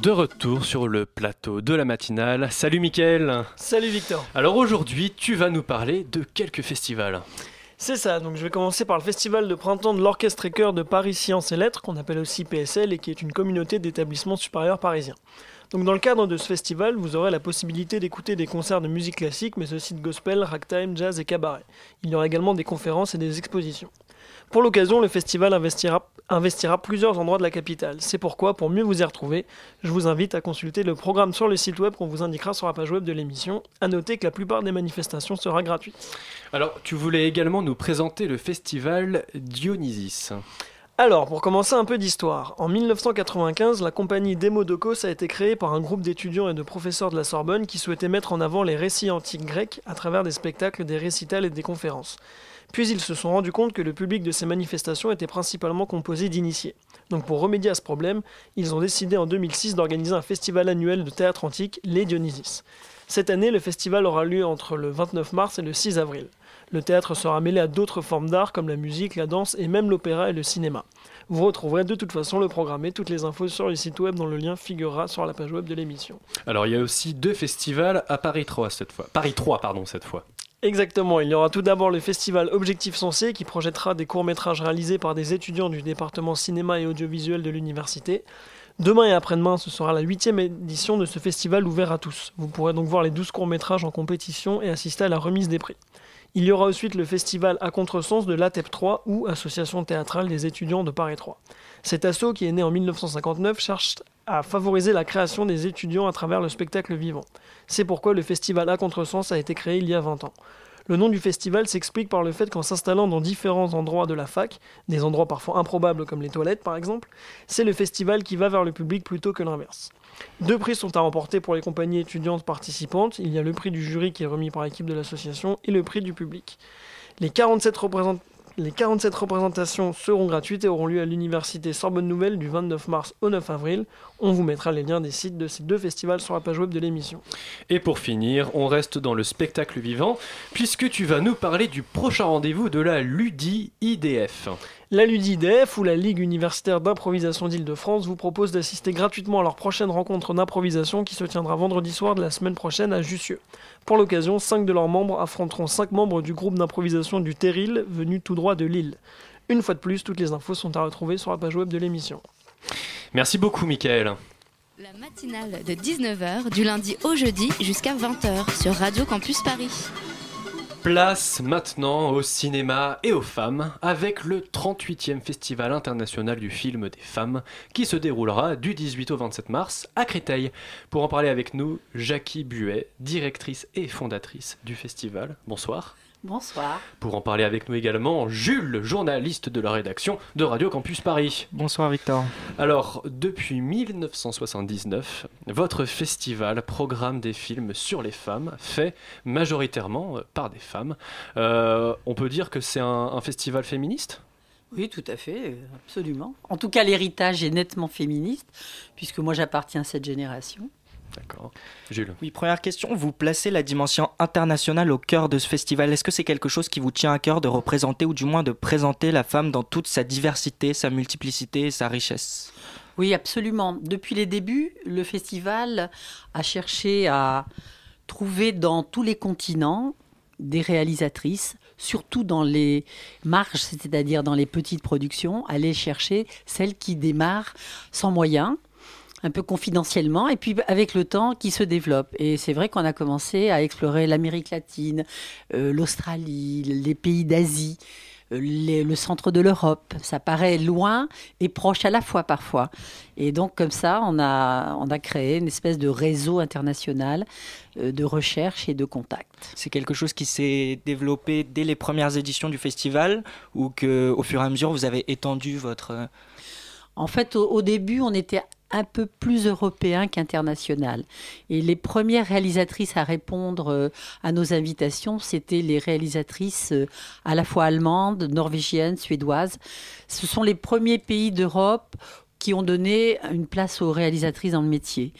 De retour sur le plateau de la matinale. Salut Mickaël Salut Victor Alors aujourd'hui, tu vas nous parler de quelques festivals. C'est ça, donc je vais commencer par le festival de printemps de l'Orchestre et Chœur de Paris Sciences et Lettres, qu'on appelle aussi PSL, et qui est une communauté d'établissements supérieurs parisiens. Donc dans le cadre de ce festival, vous aurez la possibilité d'écouter des concerts de musique classique, mais aussi de gospel, ragtime, jazz et cabaret. Il y aura également des conférences et des expositions. Pour l'occasion, le festival investira, plusieurs endroits de la capitale. C'est pourquoi, pour mieux vous y retrouver, je vous invite à consulter le programme sur le site web qu'on vous indiquera sur la page web de l'émission. À noter que la plupart des manifestations sera gratuite. Alors, tu voulais également nous présenter le festival Dionysus. Alors, pour commencer un peu d'histoire, en 1995, la compagnie Demodokos a été créée par un groupe d'étudiants et de professeurs de la Sorbonne qui souhaitaient mettre en avant les récits antiques grecs à travers des spectacles, des récitals et des conférences. Puis ils se sont rendus compte que le public de ces manifestations était principalement composé d'initiés. Donc pour remédier à ce problème, ils ont décidé en 2006 d'organiser un festival annuel de théâtre antique, les Dionysus. Cette année, le festival aura lieu entre le 29 mars et le 6 avril. Le théâtre sera mêlé à d'autres formes d'art comme la musique, la danse et même l'opéra et le cinéma. Vous retrouverez de toute façon le programme et toutes les infos sur le site web dont le lien figurera sur la page web de l'émission. Alors, il y a aussi deux festivals à Paris 3 cette fois. Paris 3, pardon, cette fois. Exactement, il y aura tout d'abord le festival Objectif Sensé qui projettera des courts-métrages réalisés par des étudiants du département cinéma et audiovisuel de l'université. Demain et après-demain, ce sera la huitième édition de ce festival ouvert à tous. Vous pourrez donc voir les 12 courts-métrages en compétition et assister à la remise des prix. Il y aura ensuite le festival à contresens de l'ATEP 3 ou Association théâtrale des étudiants de Paris 3. Cet assaut, qui est né en 1959, cherche à favoriser la création des étudiants à travers le spectacle vivant. C'est pourquoi le festival à contresens a été créé il y a 20 ans. Le nom du festival s'explique par le fait qu'en s'installant dans différents endroits de la fac, des endroits parfois improbables comme les toilettes par exemple, c'est le festival qui va vers le public plutôt que l'inverse. Deux prix sont à remporter pour les compagnies étudiantes participantes. Il y a le prix du jury qui est remis par l'équipe de l'association et le prix du public. Les 47, représent- les 47 représentations seront gratuites et auront lieu à l'université Sorbonne Nouvelle du 29 mars au 9 avril. On vous mettra les liens des sites de ces deux festivals sur la page web de l'émission. Et pour finir, on reste dans le spectacle vivant, puisque tu vas nous parler du prochain rendez-vous de la Ludi IDF. La LUDIDF ou la Ligue universitaire d'improvisation d'Île-de-France vous propose d'assister gratuitement à leur prochaine rencontre d'improvisation qui se tiendra vendredi soir de la semaine prochaine à Jussieu. Pour l'occasion, cinq de leurs membres affronteront cinq membres du groupe d'improvisation du Terril venu tout droit de Lille. Une fois de plus, toutes les infos sont à retrouver sur la page web de l'émission. Merci beaucoup, Michael. La matinale de 19h du lundi au jeudi jusqu'à 20h sur Radio Campus Paris. Place maintenant au cinéma et aux femmes avec le 38e Festival international du film des femmes qui se déroulera du 18 au 27 mars à Créteil. Pour en parler avec nous, Jackie Buet, directrice et fondatrice du festival. Bonsoir. Bonsoir. Pour en parler avec nous également, Jules, journaliste de la rédaction de Radio Campus Paris. Bonsoir Victor. Alors, depuis 1979, votre festival programme des films sur les femmes, faits majoritairement euh, par des femmes. Euh, on peut dire que c'est un, un festival féministe? Oui, tout à fait, absolument. En tout cas, l'héritage est nettement féministe, puisque moi j'appartiens à cette génération. D'accord. Jules. Oui, première question, vous placez la dimension internationale au cœur de ce festival. Est-ce que c'est quelque chose qui vous tient à cœur de représenter ou du moins de présenter la femme dans toute sa diversité, sa multiplicité et sa richesse? Oui, absolument. Depuis les débuts, le festival a cherché à trouver dans tous les continents des réalisatrices, surtout dans les marges, c'est-à-dire dans les petites productions, aller chercher celles qui démarrent sans moyens, un peu confidentiellement, et puis avec le temps qui se développe. Et c'est vrai qu'on a commencé à explorer l'Amérique latine, euh, l'Australie, les pays d'Asie, euh, les- le centre de l'Europe. Ça paraît loin et proche à la fois parfois. Et donc comme ça, on a, on a créé une espèce de réseau international euh, de recherche et de contact. C'est quelque chose qui s'est développé dès les premières éditions du festival ou que au fur et à mesure vous avez étendu votre En fait, au, au début, on était un peu plus européen qu'international. Et les premières réalisatrices à répondre euh, à nos invitations, c'était les réalisatrices euh, à la fois allemandes, norvégiennes, suédoises. Ce sont les premiers pays d'Europe qui ont donné une place aux réalisatrices dans le métier.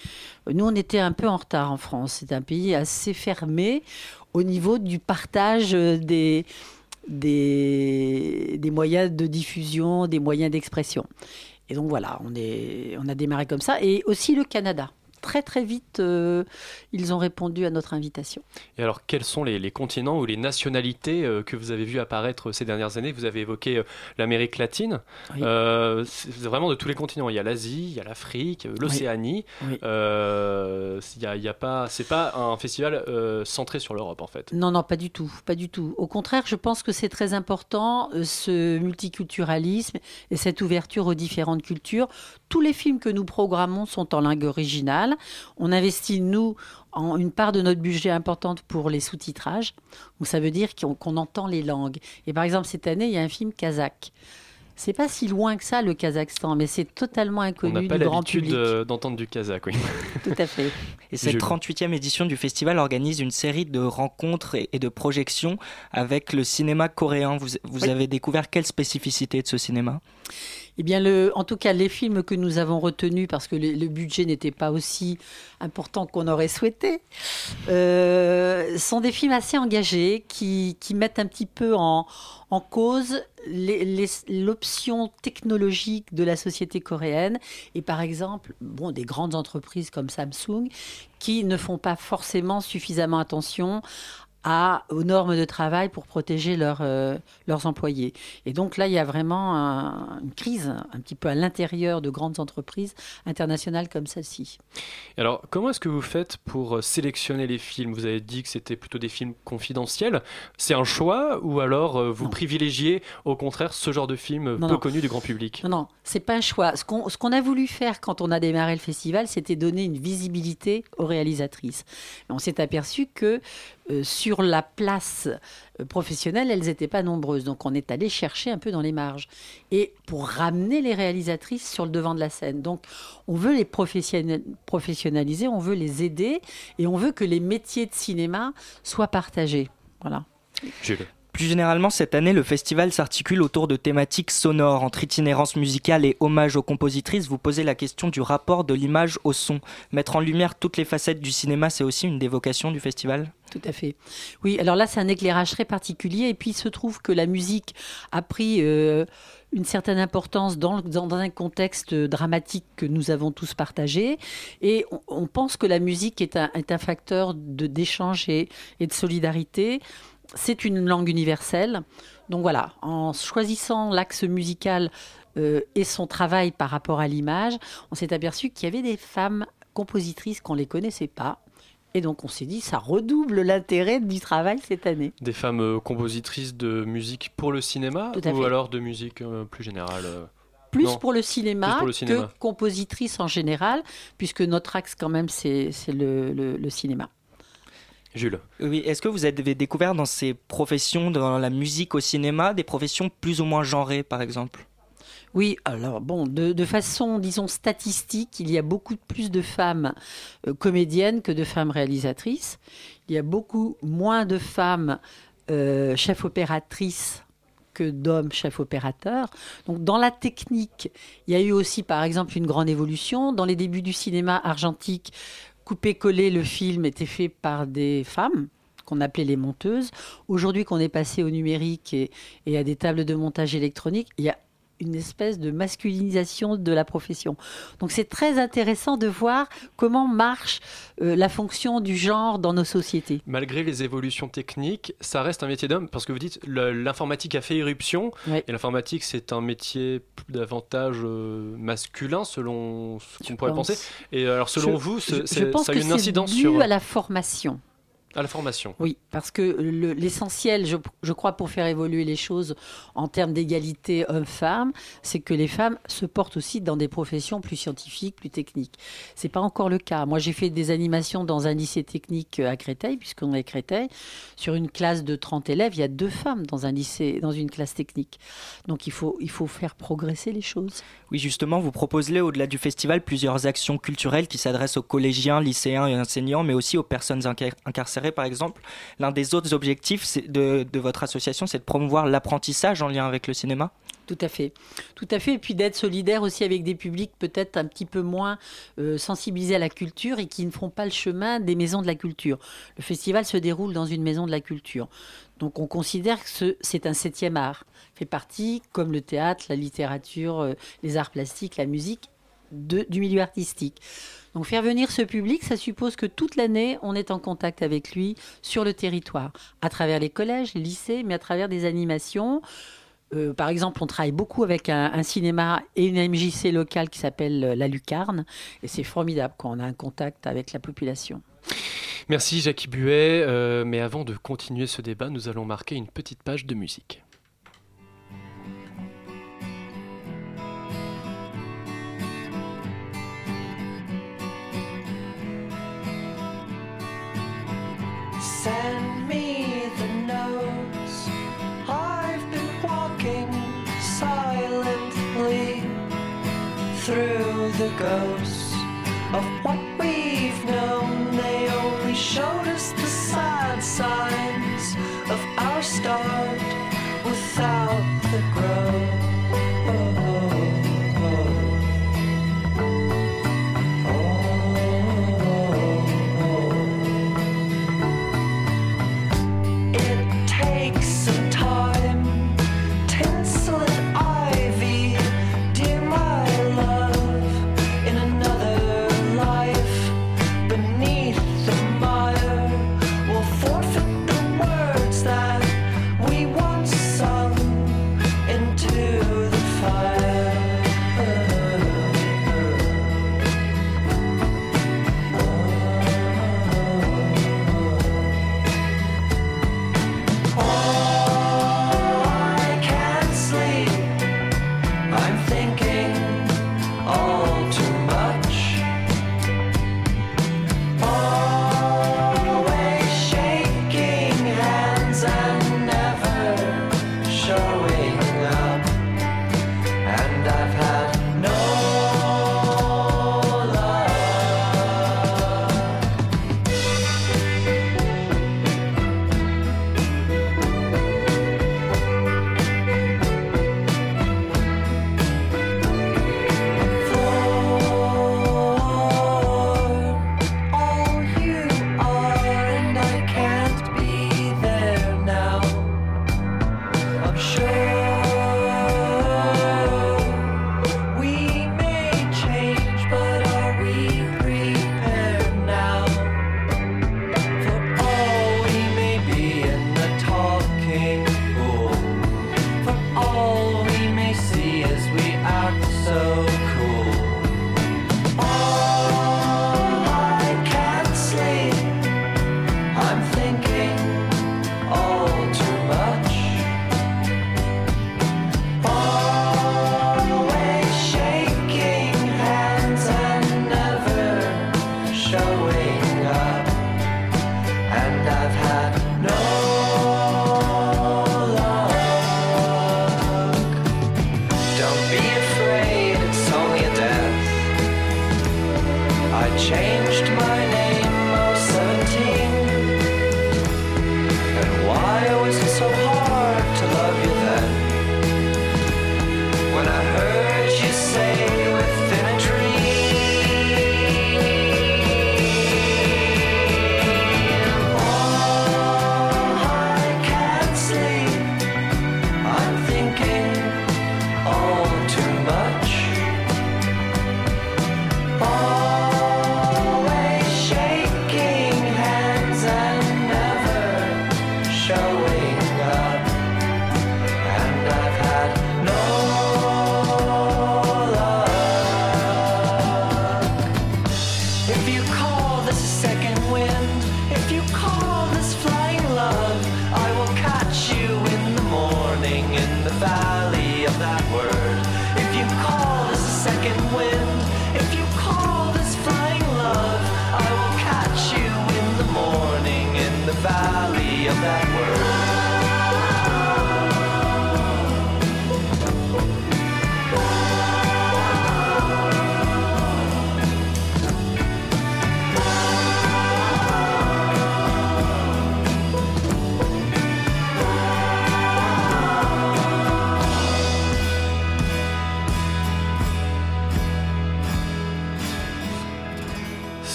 Nous, on était un peu en retard en France. C'est un pays assez fermé au niveau du partage euh, des, des, des moyens de diffusion, des moyens d'expression. Et donc voilà, on, est, on a démarré comme ça. Et aussi le Canada. Très très vite, euh, ils ont répondu à notre invitation. Et alors, quels sont les, les continents ou les nationalités euh, que vous avez vu apparaître ces dernières années? Vous avez évoqué euh, l'Amérique latine. Oui. Euh, c'est vraiment de tous les continents. Il y a l'Asie, il y a l'Afrique, euh, l'Océanie. Oui. Euh, il y a, il y a pas, c'est pas un festival euh, centré sur l'Europe en fait. Non, non, pas du tout, pas du tout. Au contraire, je pense que c'est très important euh, ce multiculturalisme et cette ouverture aux différentes cultures. Tous les films que nous programmons sont en langue originale. On investit, nous, en une part de notre budget importante pour les sous-titrages. Donc ça veut dire qu'on entend les langues. Et par exemple, cette année, il y a un film kazakh. C'est pas si loin que ça, le Kazakhstan, mais c'est totalement On n'a inconnu pas du grand l'habitude public. euh, d'entendre du kazakh, oui. Tout à fait. Et cette Jules. 38e édition du festival organise une série de rencontres et et de projections avec le cinéma coréen. Vous, vous Oui. avez découvert quelle spécificité de ce cinéma? Eh bien, en tout cas, les films que nous avons retenus, parce que le, budget n'était pas aussi important qu'on aurait souhaité, euh, sont des films assez engagés qui, mettent un petit peu en, en cause l'option technologique de la société coréenne. Et par exemple bon, des grandes entreprises comme Samsung qui ne font pas forcément suffisamment attention à, aux normes de travail pour protéger leurs, euh, leurs employés. Et donc là, il y a vraiment un- une crise un petit peu à l'intérieur de grandes entreprises internationales comme celle-ci. Alors, comment est-ce que vous faites pour euh, sélectionner les films? Vous avez dit que c'était plutôt des films confidentiels. C'est un choix ou alors euh, vous privilégiez au contraire ce genre de film Non, peu non. connu du grand public? Non, non, c'est pas un choix. Ce qu'on a voulu faire quand on a démarré le festival, c'était donner une visibilité aux réalisatrices. On s'est aperçu que euh, sur la place euh, professionnelle, elles n'étaient pas nombreuses. Donc on est allé chercher un peu dans les marges. Et pour ramener les réalisatrices sur le devant de la scène. Donc on veut les professionnaliser, on veut les aider et on veut que les métiers de cinéma soient partagés. Voilà. Jules. Plus généralement, cette année, le festival s'articule autour de thématiques sonores, entre itinérance musicale et hommage aux compositrices. Vous posez la question du rapport de l'image au son. Mettre en lumière toutes les facettes du cinéma, c'est aussi une des vocations du festival? Tout à fait. Oui, alors là, c'est un éclairage très particulier. Et puis, il se trouve que la musique a pris euh, une certaine importance dans, un contexte dramatique que nous avons tous partagé. Et on, pense que la musique est un, est un facteur d'échange et de solidarité. C'est une langue universelle. Donc voilà, en choisissant l'axe musical euh, et son travail par rapport à l'image, on s'est aperçu qu'il y avait des femmes compositrices qu'on ne les connaissait pas. Et donc on s'est dit, ça redouble l'intérêt du travail cette année. Des femmes euh, compositrices de musique pour le cinéma ou fait. alors de musique euh, plus générale Plus Non. pour le cinéma, Plus pour le cinéma. que compositrice en général, puisque notre axe quand même c'est c'est le, le- le cinéma. Jules. Oui, est-ce que vous avez découvert dans ces professions, dans la musique au cinéma, des professions plus ou moins genrées, par exemple? Oui, alors bon, de, de façon, disons, statistique, il y a beaucoup plus de femmes euh, comédiennes que de femmes réalisatrices. Il y a beaucoup moins de femmes euh, chefs opératrices que d'hommes chefs opérateurs. Donc dans la technique, il y a eu aussi par exemple une grande évolution. Dans les débuts du cinéma argentique, couper-coller le film était fait par des femmes qu'on appelait les monteuses. Aujourd'hui qu'on est passé au numérique et, à des tables de montage électronique, il y a une espèce de masculinisation de la profession. Donc c'est très intéressant de voir comment marche euh, la fonction du genre dans nos sociétés. Malgré les évolutions techniques, ça reste un métier d'homme parce que vous dites l'informatique a fait irruption Oui. et l'informatique c'est un métier davantage euh, masculin selon ce qu'on pourrait pense. penser. Et euh, alors selon Je- vous, je, je pense ça a que une c'est incidence dû sur à la formation. À la formation. Oui, parce que le- l'essentiel, je, je crois, pour faire évoluer les choses en termes d'égalité homme-femme, c'est que les femmes se portent aussi dans des professions plus scientifiques, plus techniques. C'est pas encore le cas. Moi, j'ai fait des animations dans un lycée technique à Créteil, puisqu'on est à Créteil. Sur une classe de 30 élèves, il y a deux femmes dans un lycée, dans une classe technique. Donc, il faut, il faut faire progresser les choses. Oui, justement, vous proposez au-delà du festival plusieurs actions culturelles qui s'adressent aux collégiens, lycéens et enseignants, mais aussi aux personnes incar- incarcérées. Par exemple. L'un des autres objectifs de, votre association, c'est de promouvoir l'apprentissage en lien avec le cinéma? Tout à fait. Tout à fait. Et puis d'être solidaire aussi avec des publics peut-être un petit peu moins euh, sensibilisés à la culture et qui ne feront pas le chemin des maisons de la culture. Le festival se déroule dans une maison de la culture. Donc on considère que ce- c'est un septième art. fait partie, comme le théâtre, la littérature, euh, les arts plastiques, la musique, du milieu artistique. Donc faire venir ce public, ça suppose que toute l'année, on est en contact avec lui sur le territoire, à travers les collèges, les lycées, mais à travers des animations. Euh, par exemple, on travaille beaucoup avec un, cinéma et une MJC locale qui s'appelle euh, La Lucarne, et c'est formidable quand on a un contact avec la population. Merci Jackie Buet, euh, mais avant de continuer ce débat, nous allons marquer une petite page de musique. Through the ghosts of what we've known. They only showed us the sad signs of our start without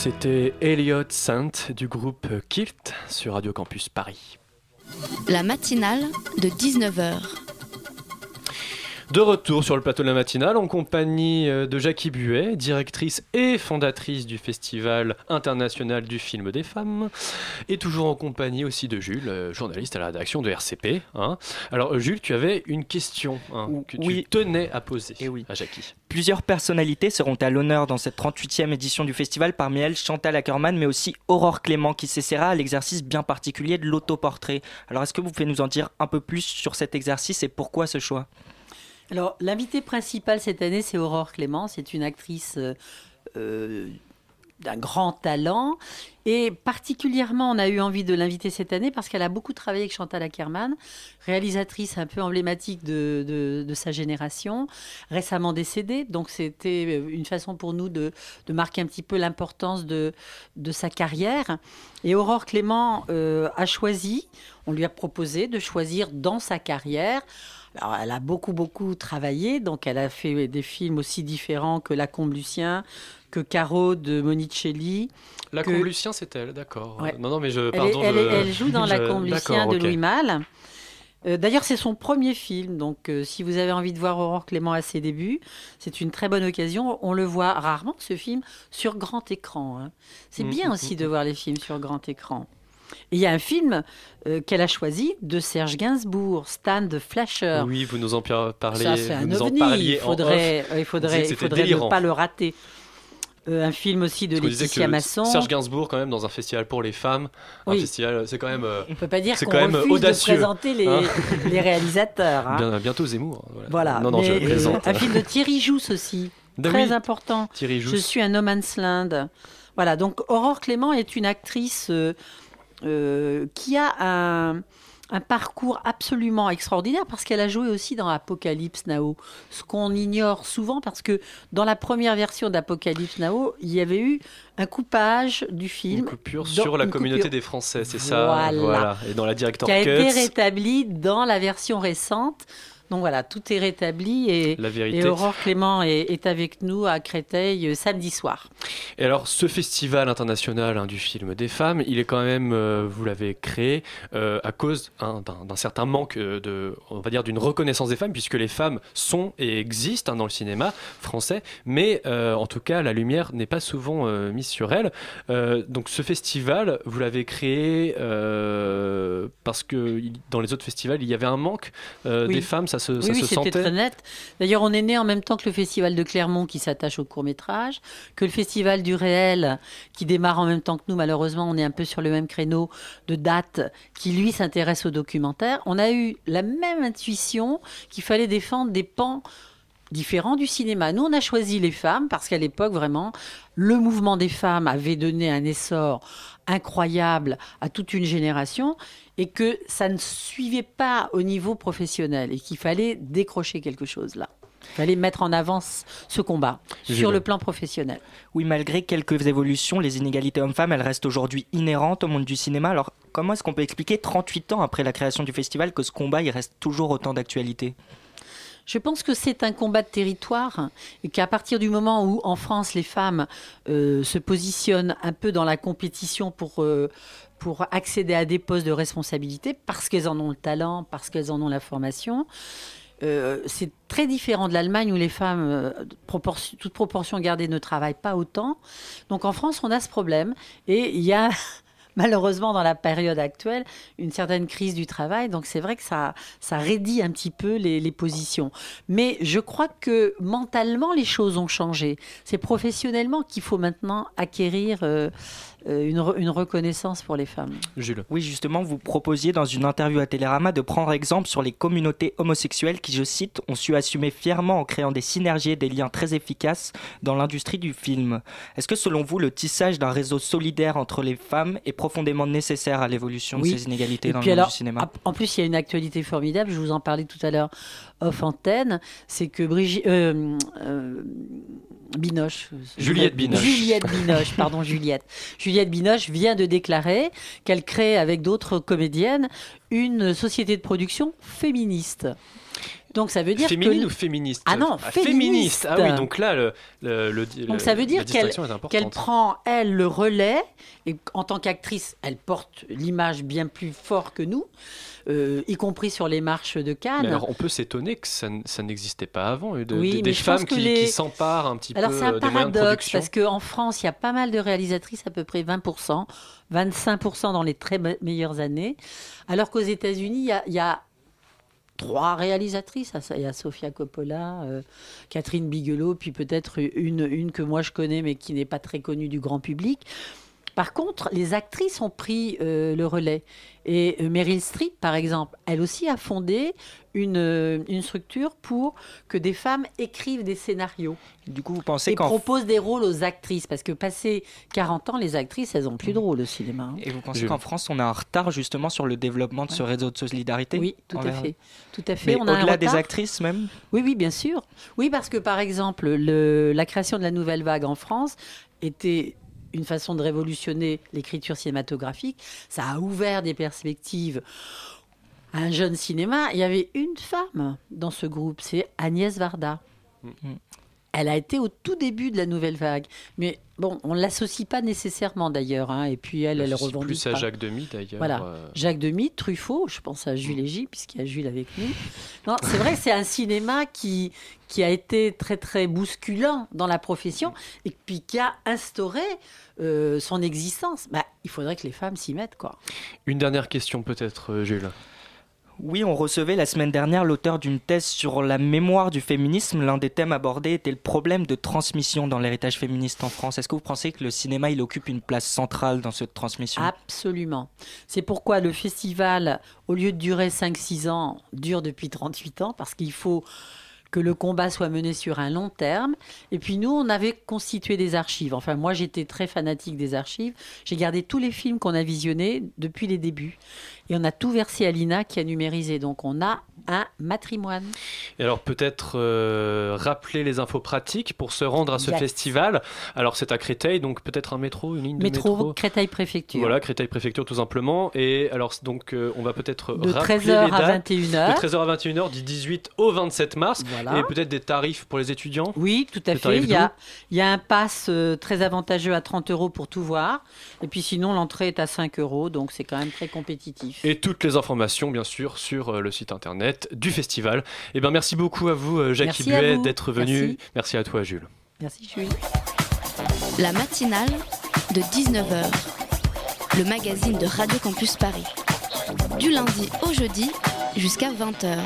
C'était Elliot Saint du groupe Kilt sur Radio Campus Paris. La matinale de 19h. De retour sur le plateau de la matinale en compagnie euh, de Jackie Buet, directrice et fondatrice du Festival international du film des femmes, et toujours en compagnie aussi de Jules, euh, journaliste à la rédaction de RCP. hein. Alors euh, Jules, tu avais une question hein, que tu oui. tenais à poser à Jackie. Plusieurs personnalités seront à l'honneur dans cette 38e édition du festival, parmi elles Chantal Ackerman, mais aussi Aurore Clément, qui s'essaiera à l'exercice bien particulier de l'autoportrait. Alors est-ce que vous pouvez nous en dire un peu plus sur cet exercice et pourquoi ce choix? Alors, l'invité principale cette année, c'est Aurore Clément. C'est une actrice euh, euh, d'un grand talent. Et particulièrement, on a eu envie de l'inviter cette année parce qu'elle a beaucoup travaillé avec Chantal Ackerman, réalisatrice un peu emblématique de, de- sa génération, récemment décédée. Donc, c'était euh, une façon pour nous de, de marquer un petit peu l'importance de, sa carrière. Et Aurore Clément a choisi, on lui a proposé de choisir dans sa carrière alors, elle a beaucoup, beaucoup travaillé, donc elle a fait des films aussi différents que La Combe Lucien, que Caro de Monicelli. La que- Combe Lucien, c'est elle, d'accord. Ouais. Non, non, mais je. Pardon, elle, je- elle joue dans La Combe Lucien de. Louis Malle. Euh, D'ailleurs, c'est son premier film, donc euh, si vous avez envie de voir Aurore Clément à ses débuts, c'est une très bonne occasion. On le voit rarement, ce film, sur grand écran. hein. C'est Mm, bien mm, aussi mm, de voir les films sur grand écran. Et il y a un film euh, qu'elle a choisi de Serge Gainsbourg, Stan de Flasher. Oui, vous nous en par- parliez. Ça, c'est un nous en ovni. parliez Il en faudrait, off. euh, il faudrait, il faudrait ne pas le rater. Euh, un film aussi de Laetitia Masson. Serge Gainsbourg, quand même, dans un festival pour les femmes, un festival, c'est quand même. euh, On peut pas dire qu'on quand même refuse audacieux. de présenter les, hein. les réalisateurs. hein. Bien- bientôt Zemmour. hein, Voilà. Non, non, Mais, je plaisante. un film de Thierry Jousse aussi, Ben très oui, important. Thierry Je Jousse. suis un no man's land. Voilà, donc Aurore Clément est une actrice euh, euh, qui a un, un parcours absolument extraordinaire parce qu'elle a joué aussi dans Apocalypse Now, ce qu'on ignore souvent parce que dans la première version d'Apocalypse Now, il y avait eu un coupage du film. Une coupure dans- sur la communauté coupure des Français, c'est ça. Voilà. Voilà. Et dans la director qui a été Cuts, rétabli dans la version récente. Donc voilà, tout est rétabli et, La vérité. et Aurore Clément est, est avec nous à Créteil euh, samedi soir. Et alors, ce festival international hein, du film des femmes, il est quand même, euh, vous l'avez créé euh, à cause hein, d'un certain manque de, on va dire, d'une reconnaissance des femmes, puisque les femmes sont et existent hein, dans le cinéma français, mais euh, en tout cas, la lumière n'est pas souvent mise sur elles. Donc, ce festival, vous l'avez créé parce que dans les autres festivals, il y avait un manque Oui. des femmes, ça se, Oui, ça oui, se c'était sentait. très net. D'ailleurs, on est né en même temps que le Festival de Clermont qui s'attache au court métrage, que le Festival du réel qui démarre en même temps que nous. Malheureusement, on est un peu sur le même créneau de date qui, lui, s'intéresse au documentaire. On a eu la même intuition qu'il fallait défendre des pans différents du cinéma. Nous, on a choisi les femmes parce qu'à l'époque, vraiment, le mouvement des femmes avait donné un essor incroyable à toute une génération et que ça ne suivait pas au niveau professionnel et qu'il fallait décrocher quelque chose là. Il fallait mettre en avant ce- combat sur le plan professionnel. Oui, malgré quelques évolutions, les inégalités hommes-femmes, elles restent aujourd'hui inhérentes au monde du cinéma. Alors, comment est-ce qu'on peut expliquer, 38 ans après la création du festival, que ce combat, il reste toujours autant d'actualité? Je pense que c'est un combat de territoire et qu'à partir du moment où en France les femmes euh, se positionnent un peu dans la compétition pour, euh, pour accéder à des postes de responsabilité parce qu'elles en ont le talent, parce qu'elles en ont la formation, euh, c'est très différent de l'Allemagne où les femmes, euh, proportion- toute proportion gardée, ne travaillent pas autant. Donc en France, on a ce problème et il y a malheureusement dans la période actuelle une certaine crise du travail. Donc c'est vrai que ça, ça un petit peu les, positions. Mais je crois que mentalement, les choses ont changé. C'est professionnellement qu'il faut maintenant acquérir euh, une, re- une reconnaissance pour les femmes. Jules. Oui, justement, vous proposiez dans une interview à Télérama de prendre exemple sur les communautés homosexuelles qui, je cite, ont su assumer fièrement en créant des synergies et des liens très efficaces dans l'industrie du film. Est-ce que selon vous, le tissage d'un réseau solidaire entre les femmes est profondément nécessaire à l'évolution Oui. de ces inégalités Et dans le monde alors, du cinéma En plus, il y a une actualité formidable, je vous en parlais tout à l'heure off antenne, c'est que Brigitte... euh, euh, Binoche. Juliette Binoche. Juliette Binoche, pardon, Juliette. Juliette Binoche vient de déclarer qu'elle crée avec d'autres comédiennes une société de production féministe. Donc ça veut dire Féminine que ou féministe Ah non, féministe. Ah oui, donc là, le, le, le- Donc ça veut dire qu'elle prend, elle, le relais, et en tant qu'actrice, elle porte l'image bien plus fort que nous, euh, y compris sur les marches de Cannes. Mais alors, on peut s'étonner que ça, n'existait pas avant, de- Oui, de- mais des femmes qui, les- qui s'emparent un petit Alors peu c'est un paradoxe parce qu'en France, il y a pas mal de réalisatrices, à peu près 20%, 25% dans les très me- meilleures années, alors qu'aux États-Unis, il y a, il y a trois réalisatrices. Il y a Sofia Coppola, euh, Catherine Bigelow, puis peut-être une, une que moi je connais mais qui n'est pas très connue du grand public. Par contre, les actrices ont pris euh, le relais. Et euh, Meryl Streep, par exemple, elle aussi a fondé une, euh, une structure pour que des femmes écrivent des scénarios. Du coup, vous pensez Et qu'en proposent des rôles aux actrices. Parce que passé 40 ans, les actrices, elles ont plus de rôle au cinéma. hein. Et vous pensez qu'en France, on a un retard justement sur le développement de ce réseau de solidarité Oui, tout à fait. Tout à fait. Mais on a un au-delà des actrices même Oui, oui, bien sûr. Oui, parce que par exemple, le- la création de la nouvelle vague en France était une façon de révolutionner l'écriture cinématographique. Ça a ouvert des perspectives à un jeune cinéma. Il y avait une femme dans ce groupe, c'est Agnès Varda. Elle a été au tout début de la nouvelle vague. Mais bon, on ne l'associe pas nécessairement d'ailleurs. hein. Et puis elle, elle Je suis revendique plus à. Jacques Demy d'ailleurs. Voilà. euh, Jacques Demy, Truffaut, je pense à Jules et J, puisqu'il y a Jules avec nous. Non, c'est vrai que c'est un cinéma qui, qui a été très très bousculant dans la profession et puis qui a instauré euh, son existence. Bah, il faudrait que les femmes s'y mettent, quoi. Une dernière question peut-être, euh, Jules. Oui, on recevait la semaine dernière l'auteur d'une thèse sur la mémoire du féminisme. L'un des thèmes abordés était le problème de transmission dans l'héritage féministe en France. Est-ce que vous pensez que le cinéma, il occupe une place centrale dans cette transmission? Absolument. C'est pourquoi le festival, au lieu de durer 5-6 ans, dure depuis 38 ans, parce qu'il faut que le combat soit mené sur un long terme. Et puis nous, on avait constitué des archives. Enfin, moi, j'étais très fanatique des archives. J'ai gardé tous les films qu'on a visionnés depuis les débuts. Et on a tout versé à l'INA qui a numérisé. Donc on a un matrimoine. Et alors peut-être euh, rappeler les infos pratiques pour se rendre à ce Yes. festival. Alors c'est à Créteil, donc peut-être un métro, une ligne de Métro, métro. Créteil Préfecture. Voilà, Créteil Préfecture tout simplement. Et alors donc euh, on va peut-être De rappeler 13h les à dates. 21h. De 13h à 21h du 18 au 27 mars. Voilà. Et peut-être des tarifs pour les étudiants. Oui, tout à Des fait. Il y, a, d'où il y a un pass euh, très avantageux à 30 euros pour tout voir. Et puis sinon, l'entrée est à 5 euros. Donc c'est quand même très compétitif. Et toutes les informations, bien sûr, sur le site internet du festival. Et ben merci beaucoup à vous, euh, à Buet, d'être venu. Merci. Merci à toi, Jules. Merci, Jules. La matinale de 19h, le magazine de Radio Campus Paris. Du lundi au jeudi jusqu'à 20h.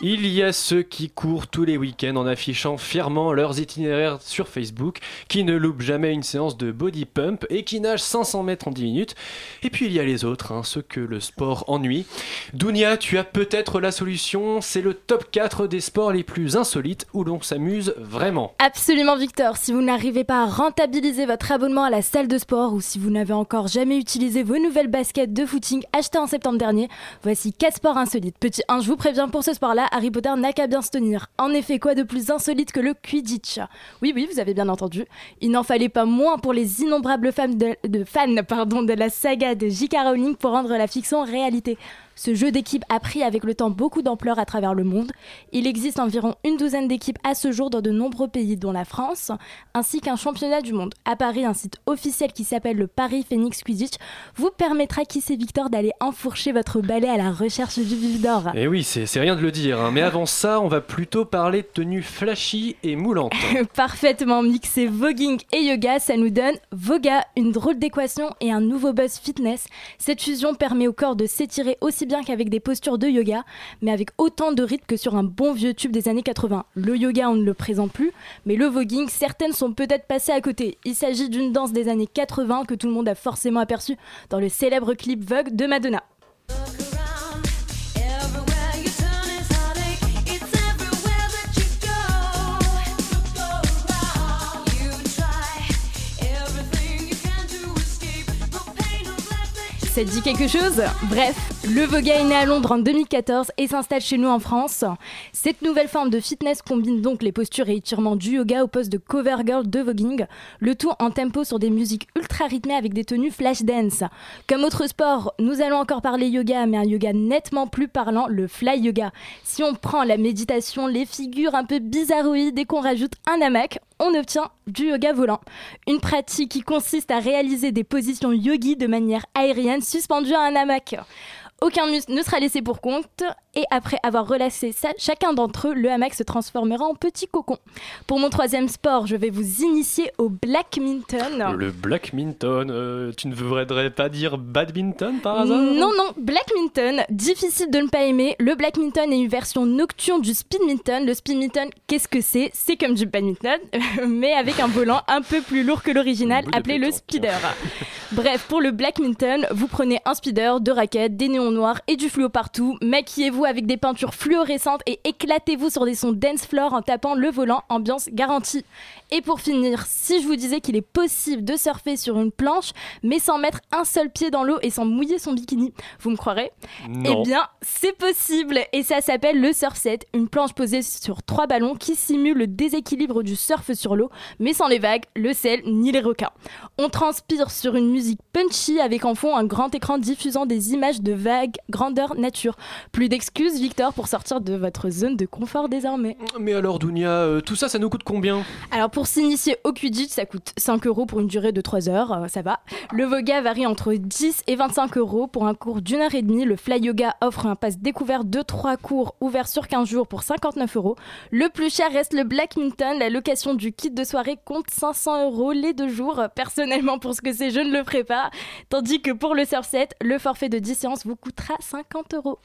Il y a ceux qui courent tous les week-ends en affichant fièrement leurs itinéraires sur Facebook, qui ne loupent jamais une séance de body pump et qui nagent 500 mètres en 10 minutes. Et puis il y a les autres, hein, ceux que le sport ennuie. Dounia, tu as peut-être la solution, c'est le top 4 des sports les plus insolites où l'on s'amuse vraiment. Absolument Victor, si vous n'arrivez pas à rentabiliser votre abonnement à la salle de sport ou si vous n'avez encore jamais utilisé vos nouvelles baskets de footing achetées en septembre dernier, voici 4 sports insolites. Petit 1, je vous préviens pour ce sport-là, Harry Potter n'a qu'à bien se tenir. En effet, quoi de plus insolite que le Quidditch? Oui, oui, vous avez bien entendu. Il n'en fallait pas moins pour les innombrables fans de, de la saga de J.K. Rowling pour rendre la fiction réalité. Ce jeu d'équipe a pris avec le temps beaucoup d'ampleur à travers le monde. Il existe environ une douzaine d'équipes à ce jour dans de nombreux pays, dont la France, ainsi qu'un championnat du monde. À Paris, un site officiel qui s'appelle le Paris Phoenix Quidditch vous permettra, qui sait Victor, d'aller enfourcher votre balai à la recherche du vif d'or. Et oui, c'est c'est rien de le dire, hein. mais avant ça, on va plutôt parler de tenues flashy et moulantes. Parfaitement mixé voguing et yoga, ça nous donne Voga, une drôle d'équation et un nouveau buzz fitness. Cette fusion permet au corps de s'étirer aussi bien qu'avec des postures de yoga, mais avec autant de rythme que sur un bon vieux tube des années 80. Le yoga, on ne le présente plus, mais le voguing, certaines sont peut-être passées à côté. Il s'agit d'une danse des années 80 que tout le monde a forcément aperçu dans le célèbre clip Vogue de Madonna. Ça te dit quelque chose? Bref, Le Voga est né à Londres en 2014 et s'installe chez nous en France. Cette nouvelle forme de fitness combine donc les postures et étirements du yoga au poste de cover girl de voguing, le tout en tempo sur des musiques ultra rythmées avec des tenues flash dance. Comme autre sport, nous allons encore parler yoga, mais un yoga nettement plus parlant, le fly yoga. Si on prend la méditation, les figures un peu bizarroïdes et qu'on rajoute un hamac, on obtient du yoga volant. Une pratique qui consiste à réaliser des positions yogi de manière aérienne suspendue à un hamac. Aucun ne sera laissé pour compte et après avoir relâché chacun d'entre eux, le hamac se transformera en petit cocon. Pour mon troisième sport, je vais vous initier au blackminton. Le blackminton, euh, tu ne voudrais pas dire badminton par hasard Non, non, blackminton, difficile de ne pas aimer. Le blackminton est une version nocturne du speedminton. Le speedminton, qu'est-ce que c'est C'est comme du badminton, mais avec un volant un peu plus lourd que l'original, appelé le speeder. Bref, pour le blackminton, vous prenez un speeder, deux raquettes, des néons noirs et du fluo partout. Maquillez-vous avec des peintures fluorescentes et éclatez-vous sur des sons dance floor en tapant le volant, ambiance garantie. Et pour finir, si je vous disais qu'il est possible de surfer sur une planche, mais sans mettre un seul pied dans l'eau et sans mouiller son bikini, vous me croirez? Non. Eh bien, c'est possible et ça s'appelle le surf set, une planche posée sur trois ballons qui simule le déséquilibre du surf sur l'eau, mais sans les vagues, le sel ni les requins. On transpire sur une musique punchy avec en fond un grand écran diffusant des images de vagues grandeur nature. Plus d'excuses, Victor, pour sortir de votre zone de confort désormais. Mais alors, Dounia, euh, tout ça, ça nous coûte combien Alors pour s'initier au Quidditch, ça coûte 5 euros pour une durée de 3 heures, euh, ça va. Le Voga varie entre 10 et 25 euros pour un cours d'une heure et demie. Le Fly Yoga offre un pass découvert de 3 cours ouverts sur 15 jours pour 59 euros. Le plus cher reste le Blackminton. La location du kit de soirée compte 500 euros les deux jours. Personnellement, pour ce que c'est, je ne le ferai pas. Tandis que pour le surf set, le forfait de 10 séances vous coûtera 50 euros.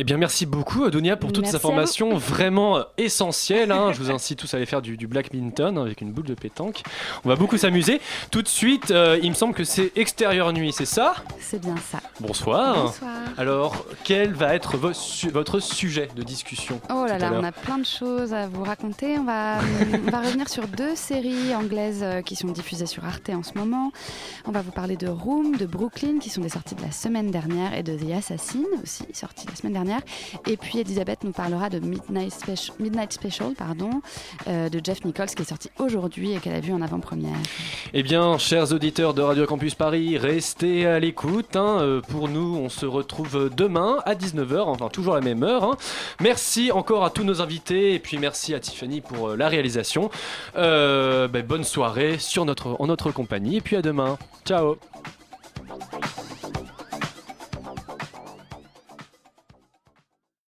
Eh bien, merci beaucoup, Dounia, pour toutes Merci ces informations vraiment euh, essentielles. hein. Je vous incite tous à aller faire du, du blackminton avec une boule de pétanque. On va beaucoup s'amuser. Tout de suite, euh, il me semble que c'est extérieur nuit, c'est ça? C'est bien ça. Bonsoir. Bonsoir. Alors, quel va être vo- su- votre sujet de discussion Oh là là, on a plein de choses à vous raconter. On va, on va revenir sur deux séries anglaises euh, qui sont diffusées sur Arte en ce moment. On va vous parler de Room, de Brooklyn, qui sont des sorties de la semaine dernière, et de The Assassin aussi, sortie la semaine dernière. Et puis Elisabeth nous parlera de Midnight Special, pardon, euh, de Jeff Nichols, qui est sorti aujourd'hui et qu'elle a vu en avant-première. Eh bien, chers auditeurs de Radio Campus Paris, restez à l'écoute. hein. Euh, Pour nous, on se retrouve demain à 19h, enfin toujours à la même heure. hein. Merci encore à tous nos invités et puis merci à Tiffany pour euh, la réalisation. Ben, bonne soirée sur notre, en notre compagnie et puis à demain. Ciao